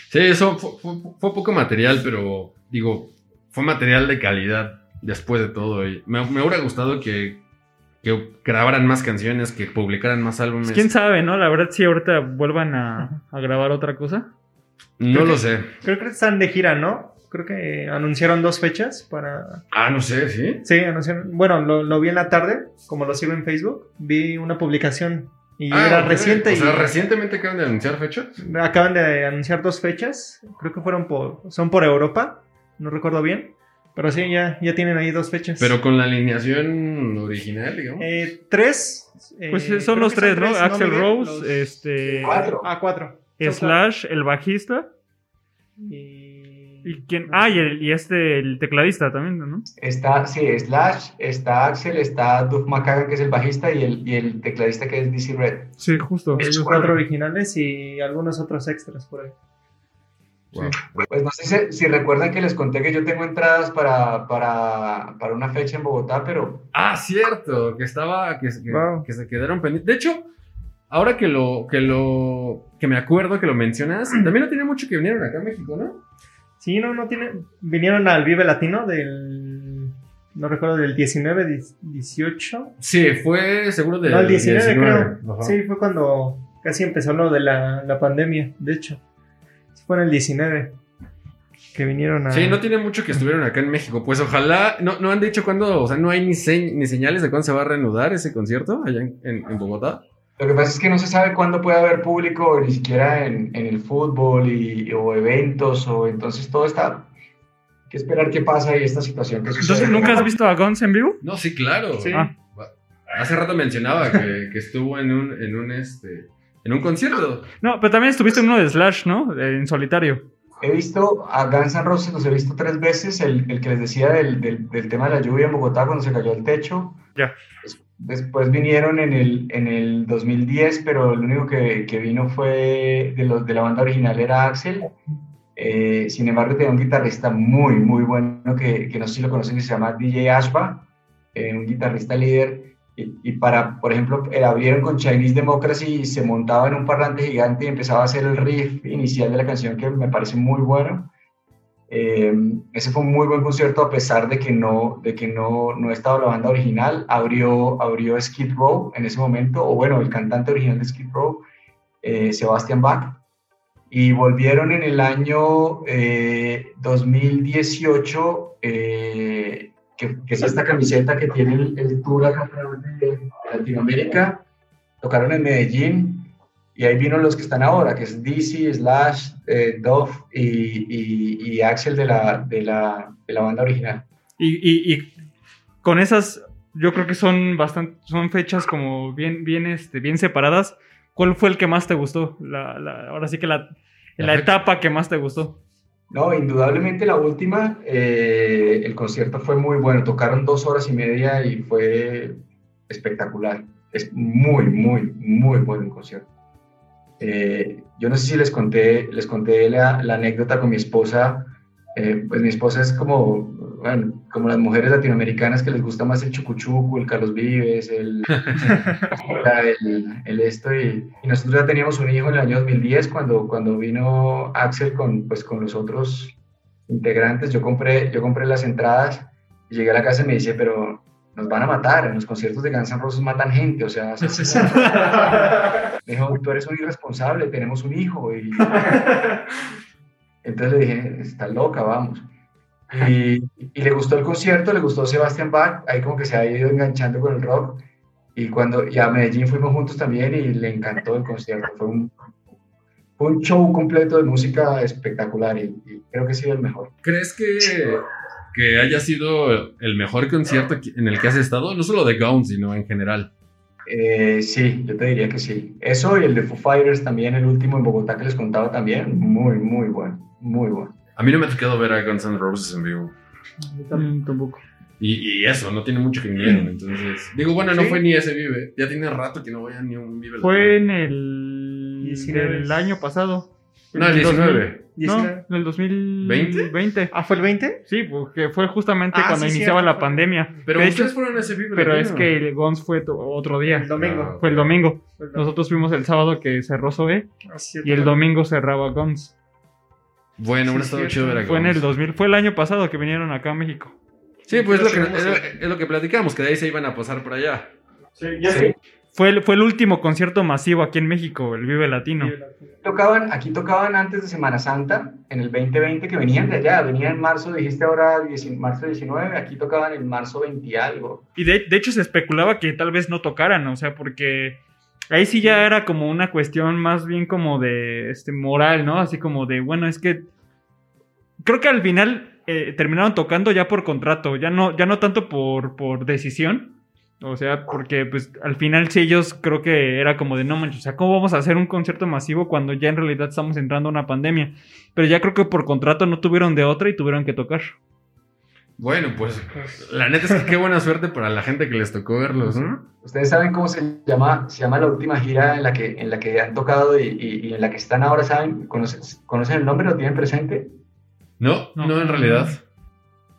Sí, eso fue, fue- fue poco material, pero digo, fue material de calidad después de todo. Y me, me hubiera gustado que, que grabaran más canciones, que publicaran más álbumes. Pues, ¿Quién sabe, no? La verdad, si ahorita vuelvan a, a grabar otra cosa. No lo sé. Creo que están de gira, ¿no? Creo que anunciaron dos fechas para... Ah, no sé, ¿sí? Sí, anunciaron... Bueno, lo, lo vi en la tarde, como lo sigo en Facebook. Vi una publicación y Ah, era reciente O sea, y recientemente acaban de anunciar fechas. acaban de anunciar dos fechas. Creo que fueron por... Son por Europa, no recuerdo bien. Pero sí, ya, ya tienen ahí dos fechas. Pero con la alineación original, digamos. Eh, tres. eh, Pues eh, son los tres, ¿no? Axel? Rose, Los- este. Cuatro. Ah, cuatro. Slash, el bajista. Y... ¿Y quién? Ah, y, el- y este, el tecladista también, ¿no? Está, sí, Slash, está Axel, está Duff McKagan, que es el bajista, y el, y el tecladista que es DC Red. Sí, justo. Los cuatro originales y algunos otros extras por ahí. Wow. Pues no sé si, si recuerdan que les conté que yo tengo entradas para, para, para una fecha en Bogotá, pero Ah, cierto, que estaba, que, que- Wow. que se quedaron pendientes. De hecho, ahora que lo, que lo, que me acuerdo que lo mencionas, también no tiene mucho que vinieron acá a México, ¿no? Sí, no, no tiene. Vinieron al Vive Latino del. No recuerdo, del 19, 18. Sí, fue seguro del no, el 19, 19. creo. Ajá. Sí, fue cuando casi empezó lo de la, la pandemia, de hecho. Sí, Fue en el 19 que vinieron a. Sí, no tiene mucho que estuvieron acá en México. Pues ojalá, no, no han dicho cuándo, o sea, no hay ni, se- ni señales de cuándo se va a reanudar ese concierto allá en, en- en Bogotá. lo que pasa es que no se sabe cuándo puede haber público, ni siquiera en, en el fútbol y, o eventos, o entonces todo está. Hay que esperar qué pasa y esta situación que sucede. Entonces, ¿nunca has visto a Guns en vivo? No, sí, claro. Sí. Ah. Hace rato mencionaba que, que estuvo en un, en un, este, en un concierto. No, pero también estuviste en uno de Slash, ¿no? En solitario. He visto a Guns N' Roses, los he visto tres veces, el, el que les decía del, del, del tema de la lluvia en Bogotá cuando se cayó el techo. Ya. Des- Después vinieron en el, en el 2010, pero el único que, que vino fue de, los, de la banda original era Axel. Eh, sin embargo, tenía un guitarrista muy, muy bueno que, que no sé si lo conocen, que se llama DJ Ashba, eh, un guitarrista líder. Y, para, por ejemplo, eh, abrieron con Chinese Democracy y se montaba en un parlante gigante y empezaba a hacer el riff inicial de la canción que me parece muy bueno. Eh, ese fue un muy buen concierto a pesar de que no, de que no, no estaba la banda original. Abrió, abrió Skid Row en ese momento, o bueno, el cantante original de Skid Row, eh, Sebastian Bach. Y volvieron en el año eh, 2018, eh, que, que es esta camiseta que tiene el, el tour acá de Latinoamérica. Tocaron en Medellín y ahí vino los que están ahora, que es DC, Slash, eh, Dove y, y- y Axel de la, de, la, de la banda original. Y, y- con esas, yo creo que son bastante, son fechas como bien, bien, este, bien separadas. ¿Cuál fue el que más te gustó? La, la- ahora sí que la, la etapa que más te gustó. No, indudablemente la última, eh, el concierto fue muy bueno, tocaron dos horas y media y fue espectacular. Es muy, muy, muy buen concierto. Eh, yo no sé si les conté, les conté la, la anécdota con mi esposa. Eh, pues mi esposa es como, bueno, como las mujeres latinoamericanas que les gusta más el chucuchuco, el Carlos Vives, el, el, el esto. Y, y nosotros ya teníamos un hijo en el año 2010 cuando, cuando vino Axel con, pues, con los otros integrantes. Yo compré, yo compré las entradas y llegué a la casa y me dice, pero nos van a matar, en los conciertos de Guns N' Roses matan gente, o sea, se- me dijo, tú eres un irresponsable, tenemos un hijo. Y... Entonces le dije, está loca, vamos. Y, y le gustó el concierto, le gustó Sebastian Bach, ahí como que se ha ido enganchando con el rock. Y cuando y a Medellín fuimos juntos también y le encantó el concierto. Fue un, fue un show completo de música espectacular y, y creo que ha sido el mejor. ¿Crees que, que haya sido el mejor concierto en el que has estado? No solo de Guns, sino en general. Eh, sí, yo te diría que sí. Eso y el de Foo Fighters también, el último en Bogotá que les contaba también, muy, muy bueno, muy bueno. A mí no me ha tocado ver a Guns N' Roses en vivo. Mm, tampoco. Y, y eso, no tiene mucho que vinieron. Entonces, digo, bueno, no Sí. fue ni ese Vive. Ya tiene rato que no voy a ni un Vive. Fue en el, 19. el año pasado. No, el 19. 19. No, en el 2020. ¿20? Ah, ¿fue el 20? Sí, porque fue justamente Ah, cuando sí, iniciaba cierto, la pandemia. Pero De ustedes hecho, fueron a ese Vive. pero es que el Gons fue otro día. El domingo. Fue el domingo. Fue el domingo. Nosotros fuimos el sábado que cerró Zoe Ah, y el domingo cerraba Gons. Bueno, Sí, un estado chido ver a Fue en el Guns. 2000, fue el año pasado que vinieron acá a México. Sí, pues es lo, que, es, es lo que platicamos, que de ahí se iban a pasar por allá. Sí, ya Sí. sé. Fue el, fue el último concierto masivo aquí en México, el Vive Latino. Tocaban, aquí tocaban antes de Semana Santa, en el 2020, que venían de allá, venían en marzo, dijiste ahora 10 marzo 19, aquí tocaban en marzo 20 y algo. Y de, de hecho se especulaba que tal vez no tocaran, o sea, porque ahí sí ya era como una cuestión más bien como de este moral, ¿no? Así como de, bueno, es que creo que al final eh, terminaron tocando ya por contrato, ya no, ya no tanto por, por decisión. O sea, porque pues al final sí ellos creo que era como de no manches, o sea, ¿cómo vamos a hacer un concierto masivo cuando ya en realidad estamos entrando a una pandemia? Pero ya creo que por contrato no tuvieron de otra y tuvieron que tocar. Bueno, pues la neta es que qué buena suerte para la gente que les tocó verlos, ¿no? Ustedes saben cómo se llama, se llama la última gira en la que, en la que han tocado y, y- y en la que están ahora, ¿saben? ¿Conocen, conocen el nombre? ¿Lo tienen presente? No, no, No. en realidad.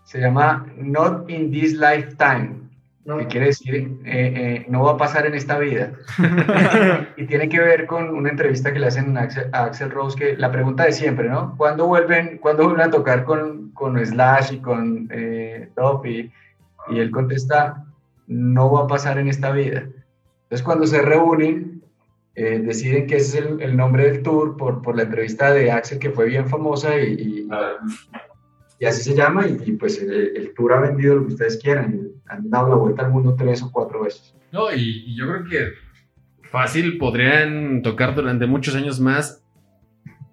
Se llama Not in This Lifetime. No. que quiere decir eh, eh, no va a pasar en esta vida. y tiene que ver con una entrevista que le hacen a Axel, a Axel Rose, que la pregunta de siempre, ¿no? ¿Cuándo vuelven, ¿cuándo vuelven a tocar con, con Slash y con eh, Top? Y, y él contesta, no va a pasar en esta vida. Entonces cuando se reúnen, eh, deciden que ese es el, el nombre del tour por, por la entrevista de Axel, que fue bien famosa y, y- y así se llama, y, y, pues el, el tour ha vendido lo que ustedes quieran. y Han dado la vuelta al mundo tres o cuatro veces. No, y, y yo creo que fácil podrían tocar durante muchos años más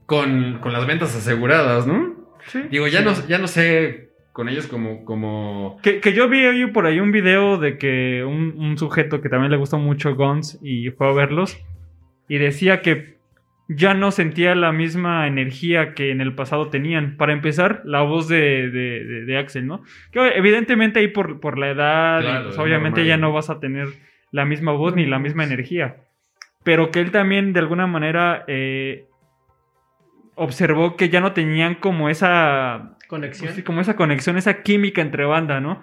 con, con las ventas aseguradas, ¿no? Sí. Digo, ya, no, ya no sé con ellos como... como... Que, que yo vi hoy por ahí un video de que un, un sujeto que también le gustó mucho Guns y fue a verlos y decía que ya no sentía la misma energía que en el pasado tenían. Para empezar, la voz de, de- de- de Axel, ¿no? Que evidentemente ahí por, por la edad, Claro, pues, es obviamente normal. ya no vas a tener la misma voz ni la misma energía. Pero que él también de alguna manera eh, observó que ya no tenían como esa Conexión. pues como esa conexión, esa química entre banda, ¿no?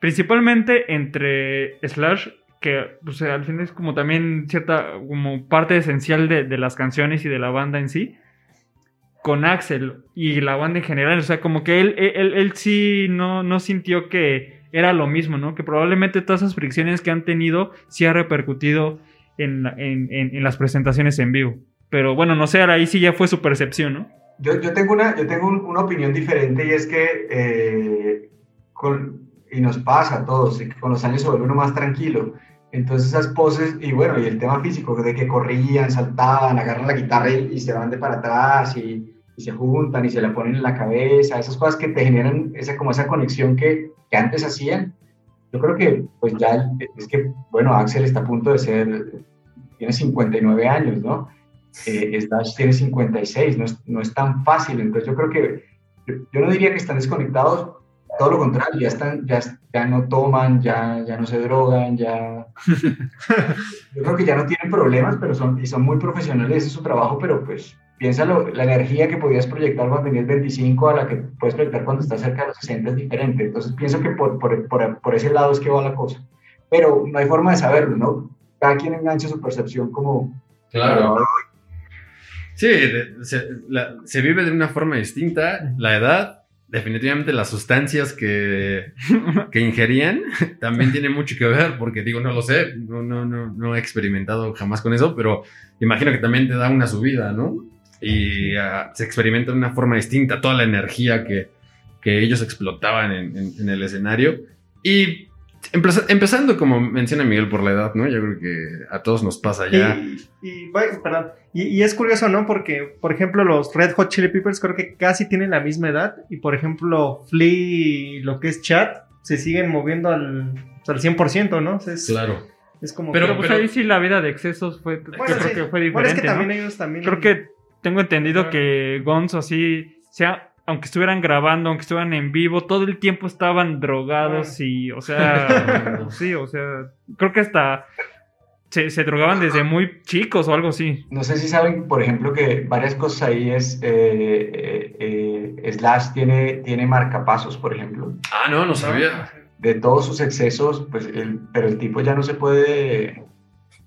Principalmente entre Slash, que pues, al final es como también cierta, como parte esencial de, de las canciones y de la banda en sí, con Axel y la banda en general, o sea, como que él, él, él sí no, no sintió que era lo mismo, ¿no? Que probablemente todas esas fricciones que han tenido sí ha repercutido en, en, en- en las presentaciones en vivo. Pero bueno, no sé, ahí sí ya fue su percepción, ¿no? Yo, yo tengo, una, yo tengo un- una opinión diferente y es que, eh, con, y nos pasa a todos, con los años se vuelve uno más tranquilo. Entonces esas poses, y bueno, y el tema físico, de que corrían, saltaban, agarran la guitarra y, y se van de para atrás y, y se juntan y se la ponen en la cabeza, esas cosas que te generan esa, como esa conexión que, que antes hacían. Yo creo que, pues ya, es que, bueno, Axel está a punto de ser, tiene 59 años, ¿no? eh, Slash tiene 56, no es, no es tan fácil. Entonces yo creo que, yo, yo no diría que están desconectados, todo lo contrario, ya, están, ya, ya no toman, ya, ya no se drogan, ya... yo creo que ya no tienen problemas, pero son, y son muy profesionales, ese es su trabajo, pero pues piénsalo, la energía que podías proyectar cuando tenías 25 a la que puedes proyectar cuando estás cerca de los 60 es diferente. Entonces pienso que por, por, por, por ese lado es que va la cosa. Pero no hay forma de saberlo, ¿no? Cada quien engancha su percepción como... Claro. Sí, se, la- se vive de una forma distinta. La edad, definitivamente las sustancias que, que ingerían también tiene mucho que ver, porque digo, no lo sé, no, no, no, no he experimentado jamás con eso, pero imagino que también te da una subida, ¿no? Y ah, se experimenta de una forma distinta toda la energía que, que ellos explotaban en, en- en el escenario. Y empezando, como menciona Miguel, por la edad, ¿no? Yo creo que a todos nos pasa ya. Y, y, bueno, perdón. Y, y es curioso, ¿no? Porque, por ejemplo, los Red Hot Chili Peppers creo que casi tienen la misma edad. Y, por ejemplo, Flea y lo que es Chad se siguen moviendo al, al 100%, ¿no? O sea, es, Claro. es como... Pero- Pero pues ahí sí la vida de excesos fue, yo creo que fue diferente, Bueno, es que ¿no? también ellos también... Creo que tengo entendido Claro. que Gonzo así sea aunque estuvieran grabando, aunque estuvieran en vivo, todo el tiempo estaban drogados y, o sea, sí, o sea, creo que hasta se, drogaban desde muy chicos o algo así. No sé si saben, por ejemplo, que varias cosas ahí es, eh, eh, eh, Slash tiene, tiene marcapasos, por ejemplo. Ah, no, no sabía. De todos sus excesos, pues, pero el tipo ya no se puede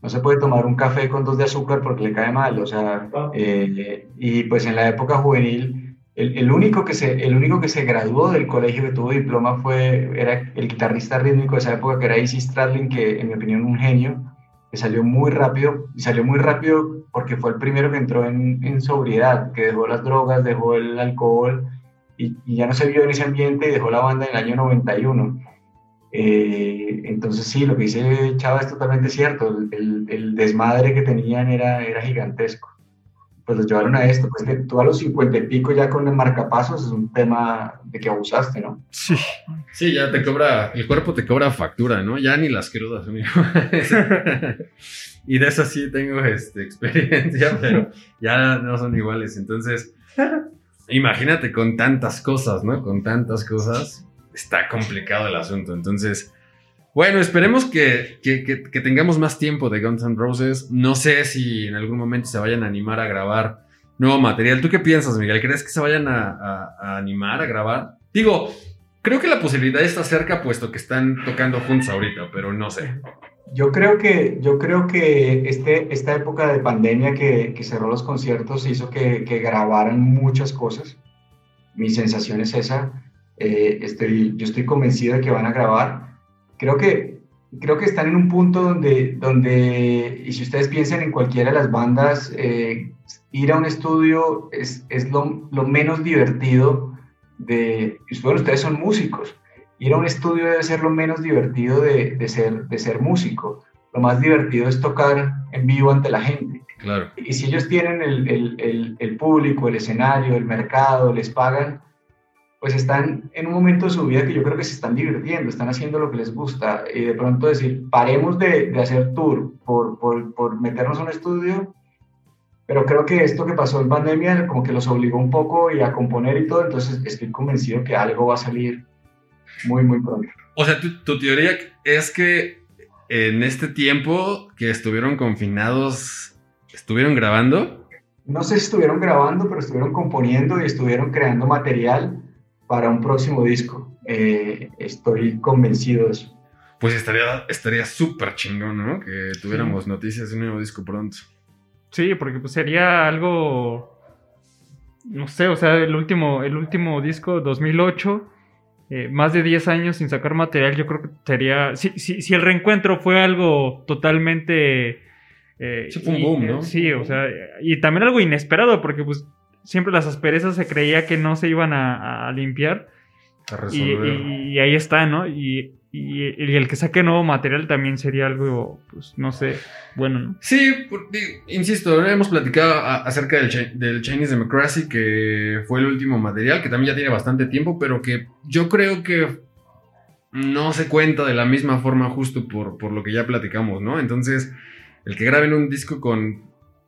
no se puede tomar un café con dos de azúcar porque le cae mal, o sea, y pues en la época juvenil, el, único que se, el único que se graduó del colegio que tuvo diploma fue, era el guitarrista rítmico de esa época, que era Izzy Stradlin, que en mi opinión un genio, que salió muy rápido, y salió muy rápido porque fue el primero que entró en, en sobriedad, que dejó las drogas, dejó el alcohol, y, ya no se vio en ese ambiente y dejó la banda en el año 91. Eh, entonces sí, lo que dice Chava es totalmente cierto, el, el, desmadre que tenían era, era gigantesco. Pues los llevaron a esto, pues que tú a los 50 y pico ya con el marcapasos es un tema de que abusaste, ¿no? Sí. Sí, ya te cobra, el cuerpo te cobra factura, ¿no? Ya ni las crudas, amigo. y de eso sí tengo este, experiencia, pero ya no son iguales. Entonces, imagínate con tantas cosas, ¿no? Con tantas cosas está complicado el asunto. Entonces, bueno, esperemos que, tengamos más tiempo de Guns N' Roses. No sé si en algún momento se vayan a animar a grabar nuevo material. ¿Tú qué piensas, Miguel? ¿Crees que se vayan a, animar a grabar? Digo, creo que la posibilidad está cerca, puesto que están tocando juntos ahorita, pero no sé. Yo creo que, yo creo que este, esta época de pandemia que, cerró los conciertos hizo que, que grabaran muchas cosas. Mi sensación es esa eh, estoy, yo estoy convencido de que van a grabar. Creo que, creo que están en un punto donde, donde, y si ustedes piensan en cualquiera de las bandas, eh, ir a un estudio es, es lo, lo, menos divertido de, bueno, ustedes son músicos, ir a un estudio debe ser lo menos divertido de, de, ser, de ser músico. Lo más divertido es tocar en vivo ante la gente. Claro. Y si ellos tienen el, el, el público, el escenario, el mercado, les pagan, pues están en un momento de su vida que yo creo que se están divirtiendo, están haciendo lo que les gusta y de pronto decir, paremos de, de hacer tour por, por, por, meternos a un estudio, pero creo que esto que pasó en pandemia como que los obligó un poco y a componer y todo, entonces estoy convencido que algo va a salir muy, muy pronto. O sea, tu, tu teoría es que en este tiempo que estuvieron confinados, ¿estuvieron grabando? No sé si estuvieron grabando, pero estuvieron componiendo y estuvieron creando material para un próximo disco. Eh, estoy convencido de eso. Pues estaría estaría súper chingón, ¿no? Que tuviéramos noticias de un nuevo disco pronto. Sí, porque pues sería algo, no sé, o sea, el último, el último disco, 2008, eh, más de 10 años sin sacar material, yo creo que sería, si, si, el reencuentro fue algo totalmente... Eh, fue un boom, ¿no? Sí, o sea, y también algo inesperado, porque pues siempre las asperezas se creía que no se iban a, limpiar. A y, y, ahí está, ¿no? Y, el que saque nuevo material también sería algo, pues, no sé, bueno, ¿no? Sí, insisto, hemos platicado acerca del, del, Chinese Democracy, que fue el último material, que también ya tiene bastante tiempo, pero que yo creo que no se cuenta de la misma forma justo por, por lo que ya platicamos, ¿no? Entonces, el que graben un disco con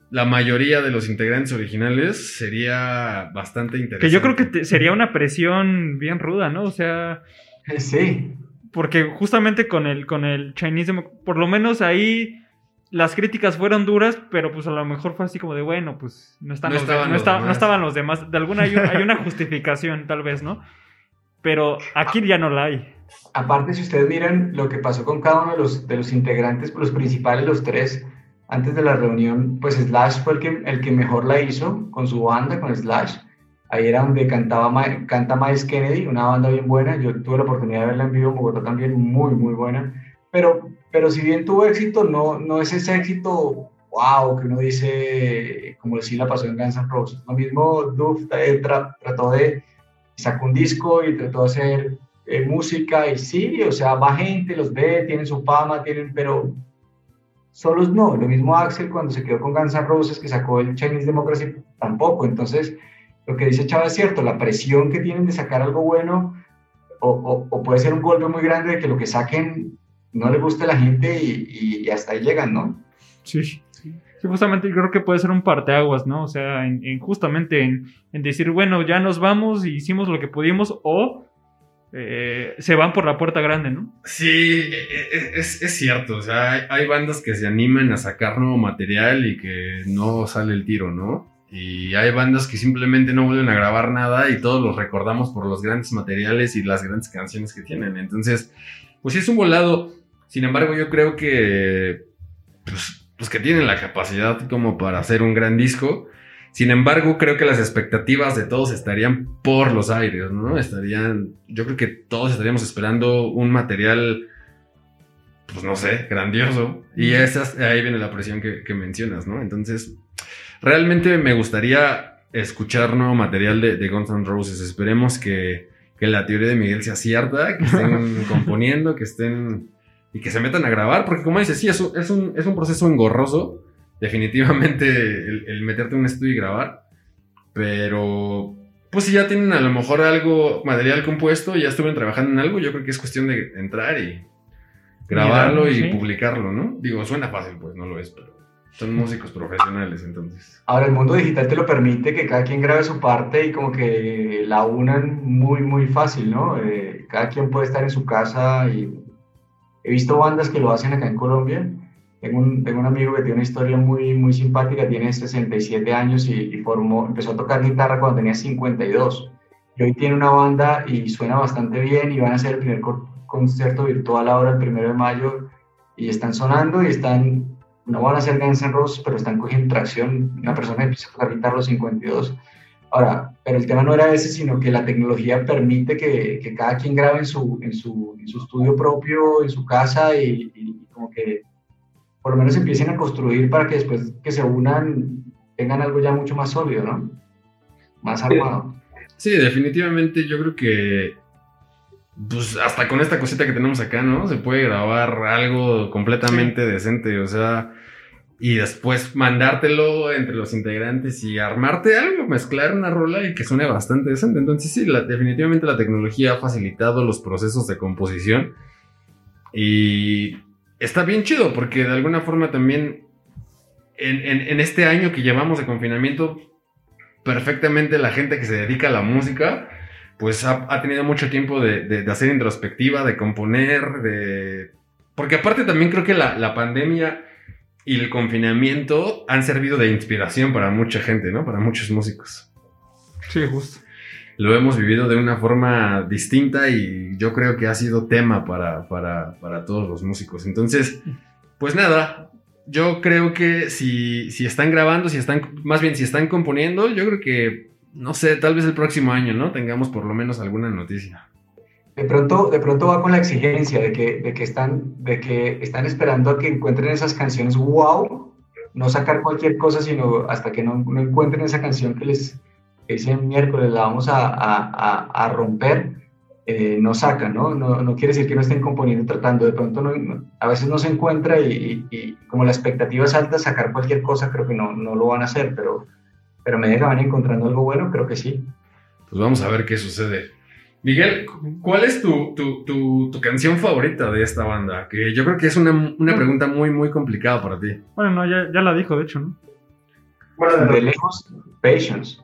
la mayoría de los integrantes originales sería bastante interesante. Que yo creo que sería una presión bien ruda, ¿no? O sea. Eh, sí. Porque justamente con el, con el Chinese, por lo menos ahí las críticas fueron duras, pero pues a lo mejor fue así como de, bueno, pues no, están no, estaban, los no, estaban los demás. De alguna hay, hay una justificación, tal vez, ¿no? Pero aquí ya no la hay. Aparte, si ustedes miran lo que pasó con cada uno de los, de los integrantes, los principales, los tres, antes de la reunión, pues Slash fue el que, el que mejor la hizo con su banda, con Slash. Ahí era donde cantaba, canta Miles Kennedy, una banda bien buena. Yo tuve la oportunidad de verla en vivo en Bogotá también, muy, muy buena. Pero, pero si bien tuvo éxito, no, no es ese éxito wow que uno dice, como si la pasó en Guns N' Roses. Lo mismo Duff eh, trató de sacar un disco y trató de hacer eh, música y sí, o sea, va gente, los ve, tienen su fama, tienen, pero solos no. Lo mismo Axel cuando se quedó con Guns N' Roses, que sacó el Chinese Democracy, tampoco. Entonces, lo que dice Chava es cierto, la presión que tienen de sacar algo bueno, o, puede ser un golpe muy grande de que lo que saquen no le guste a la gente y, y, hasta ahí llegan, ¿no? Sí. Sí, justamente yo creo que puede ser un parteaguas, ¿no? O sea, en, justamente en, decir, bueno, ya nos vamos y hicimos lo que pudimos o eh, se van por la puerta grande, ¿no? Sí, e, e, es, cierto. O sea, hay, bandas que se animan a sacar nuevo material y que no sale el tiro, ¿no? Y hay bandas que simplemente no vuelven a grabar nada y todos los recordamos por los grandes materiales y las grandes canciones que tienen. Entonces, pues sí es un volado. Sin embargo, yo creo que pues, que tienen la capacidad como para hacer un gran disco. Sin embargo, creo que las expectativas de todos estarían por los aires, ¿no? Estarían, yo creo que todos estaríamos esperando un material, pues no sé, grandioso. Y esas, ahí viene la presión que, que mencionas, ¿no? Entonces, realmente me gustaría escuchar nuevo material de, de Guns N' Roses. Esperemos que, que la teoría de Miguel sea cierta, que estén componiendo, que estén y que se metan a grabar, porque como dices, sí, es un, es un, es un proceso engorroso, definitivamente el, meterte en un estudio y grabar, pero pues si ya tienen a lo mejor algo, material compuesto, ya estuvieron trabajando en algo, yo creo que es cuestión de entrar y grabarlo y publicarlo, ¿no? Digo, suena fácil, pues no lo es, pero son músicos profesionales, entonces. Ahora, el mundo digital te lo permite que cada quien grabe su parte y como que la unan muy, muy fácil, ¿no? Eh, cada quien puede estar en su casa y He visto bandas que lo hacen acá en Colombia. Tengo un, tengo un amigo que tiene una historia muy, muy simpática, tiene 67 años y, formó, empezó a tocar guitarra cuando tenía 52. Y hoy tiene una banda y suena bastante bien y van a hacer el primer concierto virtual ahora el primero de mayo y están sonando y están, no van a ser Guns N' Roses, pero están cogiendo tracción. Una persona empieza a tocar guitarra a los 52 Ahora, pero el tema no era ese, sino que la tecnología permite que, que cada quien grabe en su, en, su, en su, estudio propio, en su casa y, como que por lo menos empiecen a construir para que después que se unan tengan algo ya mucho más sólido, ¿no? Más armado. Sí, definitivamente yo creo que pues hasta con esta cosita que tenemos acá, ¿no? Se puede grabar algo completamente decente, o sea, y después mandártelo entre los integrantes y armarte algo, mezclar una rola y que suene bastante decente. Entonces sí, definitivamente la tecnología ha facilitado los procesos de composición y está bien chido porque de alguna forma también en, este año que llevamos de confinamiento, perfectamente la gente que se dedica a la música, pues ha, tenido mucho tiempo de, hacer introspectiva, de componer, de... Porque aparte también creo que la, la pandemia y el confinamiento han servido de inspiración para mucha gente, ¿no? Para muchos músicos. Sí, justo. Lo hemos vivido de una forma distinta y yo creo que ha sido tema para, para, todos los músicos. Entonces, pues nada, yo creo que si, si están grabando, si están, más bien si están componiendo, yo creo que, no sé, tal vez el próximo año, ¿no? Tengamos por lo menos alguna noticia de pronto, de pronto va con la exigencia de que, de que, están, de que están esperando a que encuentren esas canciones wow, no sacar cualquier cosa, sino hasta que no, no encuentren esa canción que les dicen miércoles la vamos a, a, a romper, eh, no sacan, ¿no? ¿no? ¿no? quiere decir que no estén componiendo, tratando, de pronto no, a veces no se encuentra y, y, como la expectativa es alta, sacar cualquier cosa creo que no, no lo van a hacer, pero, pero a que van encontrando algo bueno, creo que sí. Pues vamos a ver qué sucede. Miguel, ¿cuál es tu, canción favorita de esta banda? Que yo creo que es una, pregunta muy, muy complicada para ti. Bueno, no, ya, la dijo, de hecho, ¿no? Bueno, de lejos, Patience.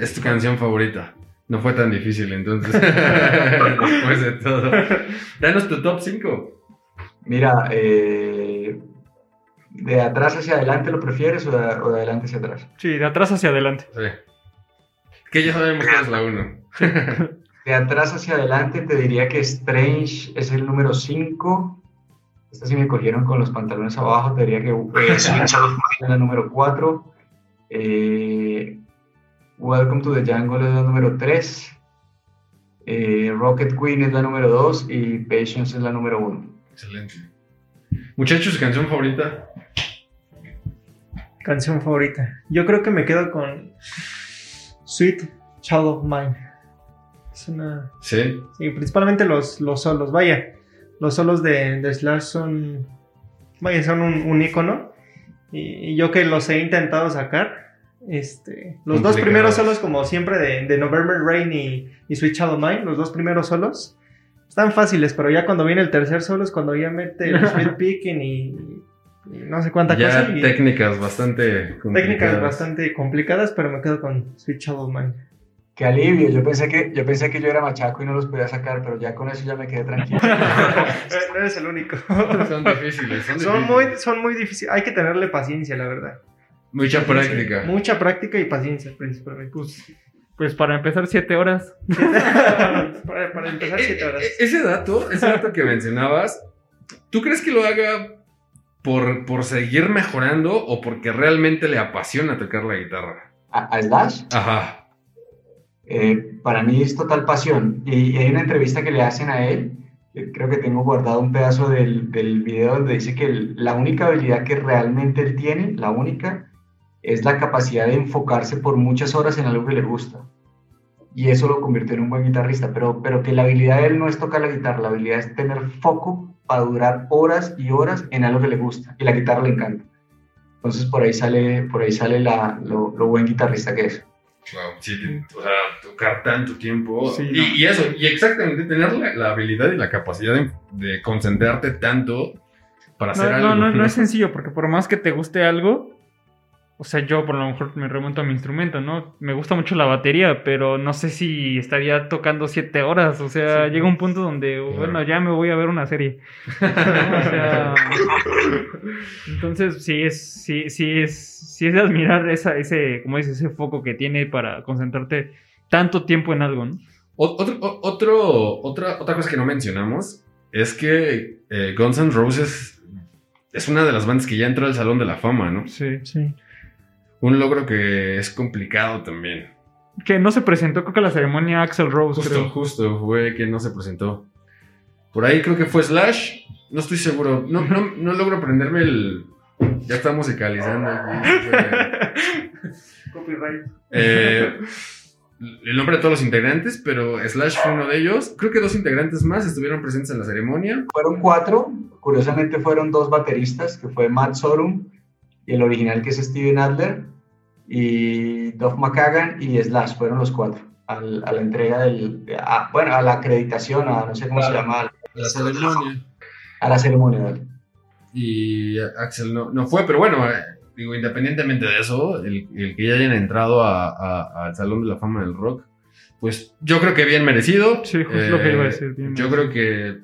Es tu canción favorita. No fue tan difícil, entonces. Después de todo. Danos tu top 5. Mira, eh, ¿de atrás hacia adelante lo prefieres o de, adelante hacia atrás? Sí, de atrás hacia adelante. Sí. Que ya sabemos que es la 1. De atrás hacia adelante te diría que Strange es el número 5. Esta sí me cogieron con los pantalones abajo, te diría que eh, es la número 4. Eh, Welcome to the Jungle es la número 3. Eh, Rocket Queen es la número 2 y Patience es la número 1. Excelente. Muchachos, canción favorita. Canción favorita. Yo creo que me quedo con Sweet Child of Mine. Es una. Sí. Sí, principalmente los, los solos. Vaya, los solos de, Slash son. Vaya, son un, icono. Y, yo que los he intentado sacar. Este, los dos primeros solos, como siempre, de, November Rain y, y Sweet Shadow Mine, los dos primeros solos, están fáciles, pero ya cuando viene el tercer solo es cuando ya mete el Sweet Picking y no sé cuánta Ya cosa. y técnicas bastante técnicas complicadas. bastante complicadas, pero me quedo con Sweet Shadow Man. Qué alivio, yo pensé que yo pensé que yo era machaco y no los podía sacar, pero ya con eso ya me quedé tranquilo. Eh, no eres el único. Son difíciles, son, son, difíciles. muy, son muy difíciles. Hay que tenerle paciencia, la verdad. Mucha práctica. Mucha práctica y paciencia, principalmente. Pues, pues para empezar, siete horas. para, para empezar, Eh, siete horas. eh, Ese dato, ese dato que mencionabas, ¿tú crees que lo haga por, por seguir mejorando o porque realmente le apasiona tocar la guitarra? ¿A, a Slash? Ajá. Eh, para mí es total pasión. Y hay una entrevista que le hacen a él, creo que tengo guardado un pedazo del, del video donde dice que el- la única habilidad que realmente él tiene, la única, es la capacidad de enfocarse por muchas horas en algo que le gusta. Y eso lo convirtió en un buen guitarrista, pero, pero que la habilidad de él no es tocar la guitarra, la habilidad es tener foco para durar horas y horas en algo que le gusta. Y la guitarra le encanta. Entonces por ahí sale, por ahí sale la, lo, lo buen guitarrista que es. Wow, sí, o sea, tocar tanto tiempo. Sí, y, no. y eso, y exactamente tener la, la habilidad y la capacidad de, de concentrarte tanto para hacer No, algo. no, no, no es sencillo, porque por más que te guste algo, o sea, yo por lo mejor me remonto a mi instrumento, ¿no? Me gusta mucho la batería, pero no sé si estaría tocando siete horas. O sea, Sí. llega un punto donde, bueno, ya me voy a ver una serie. o sea, entonces sí es, sí, sí es, sí es de admirar esa, ese, como dices, ese foco que tiene para concentrarte tanto tiempo en algo, ¿no? Otro, otro, otra, otra cosa que no mencionamos es que eh, Guns N' Roses es una de las bandas que ya entró al Salón de la Fama, ¿no? Sí. Sí. Un logro que es complicado también. Que no se presentó, creo que la ceremonia Axel Rose, Justo, creo. justo, fue que no se presentó. Por ahí creo que fue Slash, no estoy seguro. No, no, no logro aprenderme el... Ya está musicalizando. Copyright. Eh, el nombre de todos los integrantes, pero Slash fue uno de ellos. Creo que dos integrantes más estuvieron presentes en la ceremonia. Fueron cuatro, curiosamente fueron dos bateristas, que fue Matt Sorum y el original que es Steven Adler, y Duff McKagan y Slash, fueron los cuatro. al- a la entrega del, a- bueno, a la acreditación, a no sé cómo se llama, La ceremonia. a la ceremonia. Y Axel no, no fue, pero bueno, eh, digo, independientemente de eso, el, el que ya hayan entrado a- a- al Salón de la Fama del Rock, pues yo creo que bien merecido. Sí, justo lo que iba a decir, bien yo merecido. creo que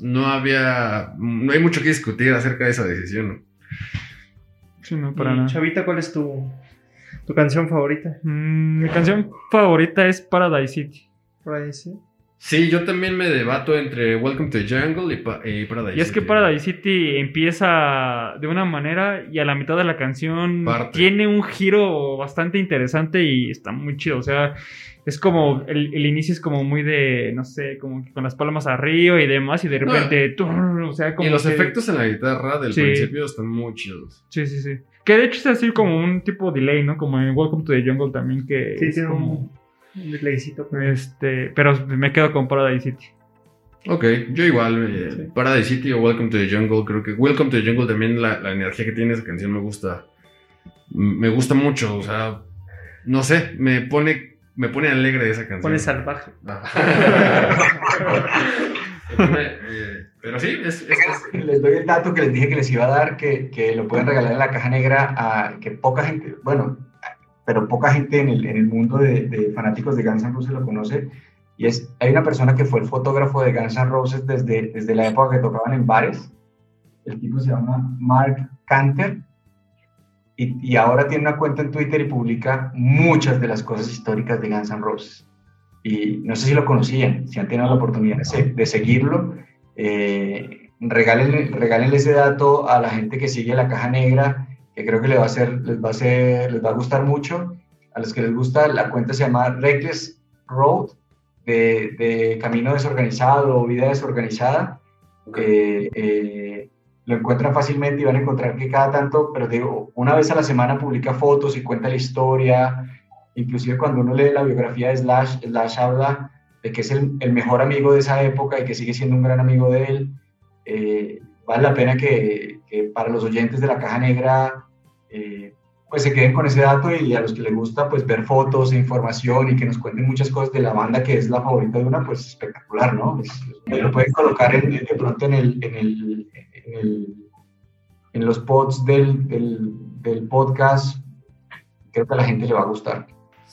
no había, no hay mucho que discutir acerca de esa decisión. Sí, no, para Y, nada. Chavita, ¿cuál es tu, tu canción favorita? Mm, mi canción favorita es Paradise City. Por ahí sí. Yo también me debato entre Welcome to the Jungle y, Pa- y Paradise Y es que City. Paradise City empieza de una manera y a la mitad de la canción Parte. tiene un giro bastante interesante y está muy chido. O sea, es como el, el inicio es como muy de, no sé, como que con las palmas arriba y demás y de No. repente, o sea, como Y los que- efectos en la guitarra del Sí. principio están muy chidos. Sí, sí, sí. Que de hecho es así como un tipo delay, ¿no? Como en Welcome to the Jungle también que Sí, es tiene como... un, un delaycito. Este, pero me quedo con Paradise City. Ok, yo igual, eh, Sí. Paradise City o Welcome to the Jungle, creo que Welcome to the Jungle también la, la energía que tiene esa canción me gusta. Me gusta mucho, o sea, no sé, me pone, me pone alegre esa canción. Pone salvaje. Me pone, eh, pero sí, es, es- es- Les doy el dato que les dije que les iba a dar, que, que lo pueden regalar en la caja negra, a, que poca gente, bueno, pero poca gente en el, en el mundo de, de fanáticos de Guns N' Roses lo conoce. Y es, hay una persona que fue el fotógrafo de Guns N' Roses desde, desde la época que tocaban en bares. El tipo se llama Mark Canter. Y, y ahora tiene una cuenta en Twitter y publica muchas de las cosas históricas de Guns N' Roses. Y no sé si lo conocían, si han tenido la oportunidad de, de seguirlo. Eh, regálenle, regálenle ese dato a la gente que sigue la caja negra, que creo que les va a hacer, les va a hacer, les va a gustar mucho. A los que les gusta, la cuenta se llama Reckless Road, de, de camino desorganizado o vida desorganizada. Eh, eh, lo encuentran fácilmente y van a encontrar que cada tanto, pero digo, una vez a la semana publica fotos y cuenta la historia. Inclusive cuando uno lee la biografía de Slash, Slash habla de que es el, el mejor amigo de esa época y que sigue siendo un gran amigo de él. Eh, vale la pena que, para los oyentes de la caja negra eh, pues se queden con ese dato y a los que les gusta pues ver fotos e información y que nos cuenten muchas cosas de la banda que es la favorita de una, pues espectacular, ¿no? Lo pueden colocar en- de pronto en el, en el, en los pods del, del, del podcast, creo que a la gente le va a gustar.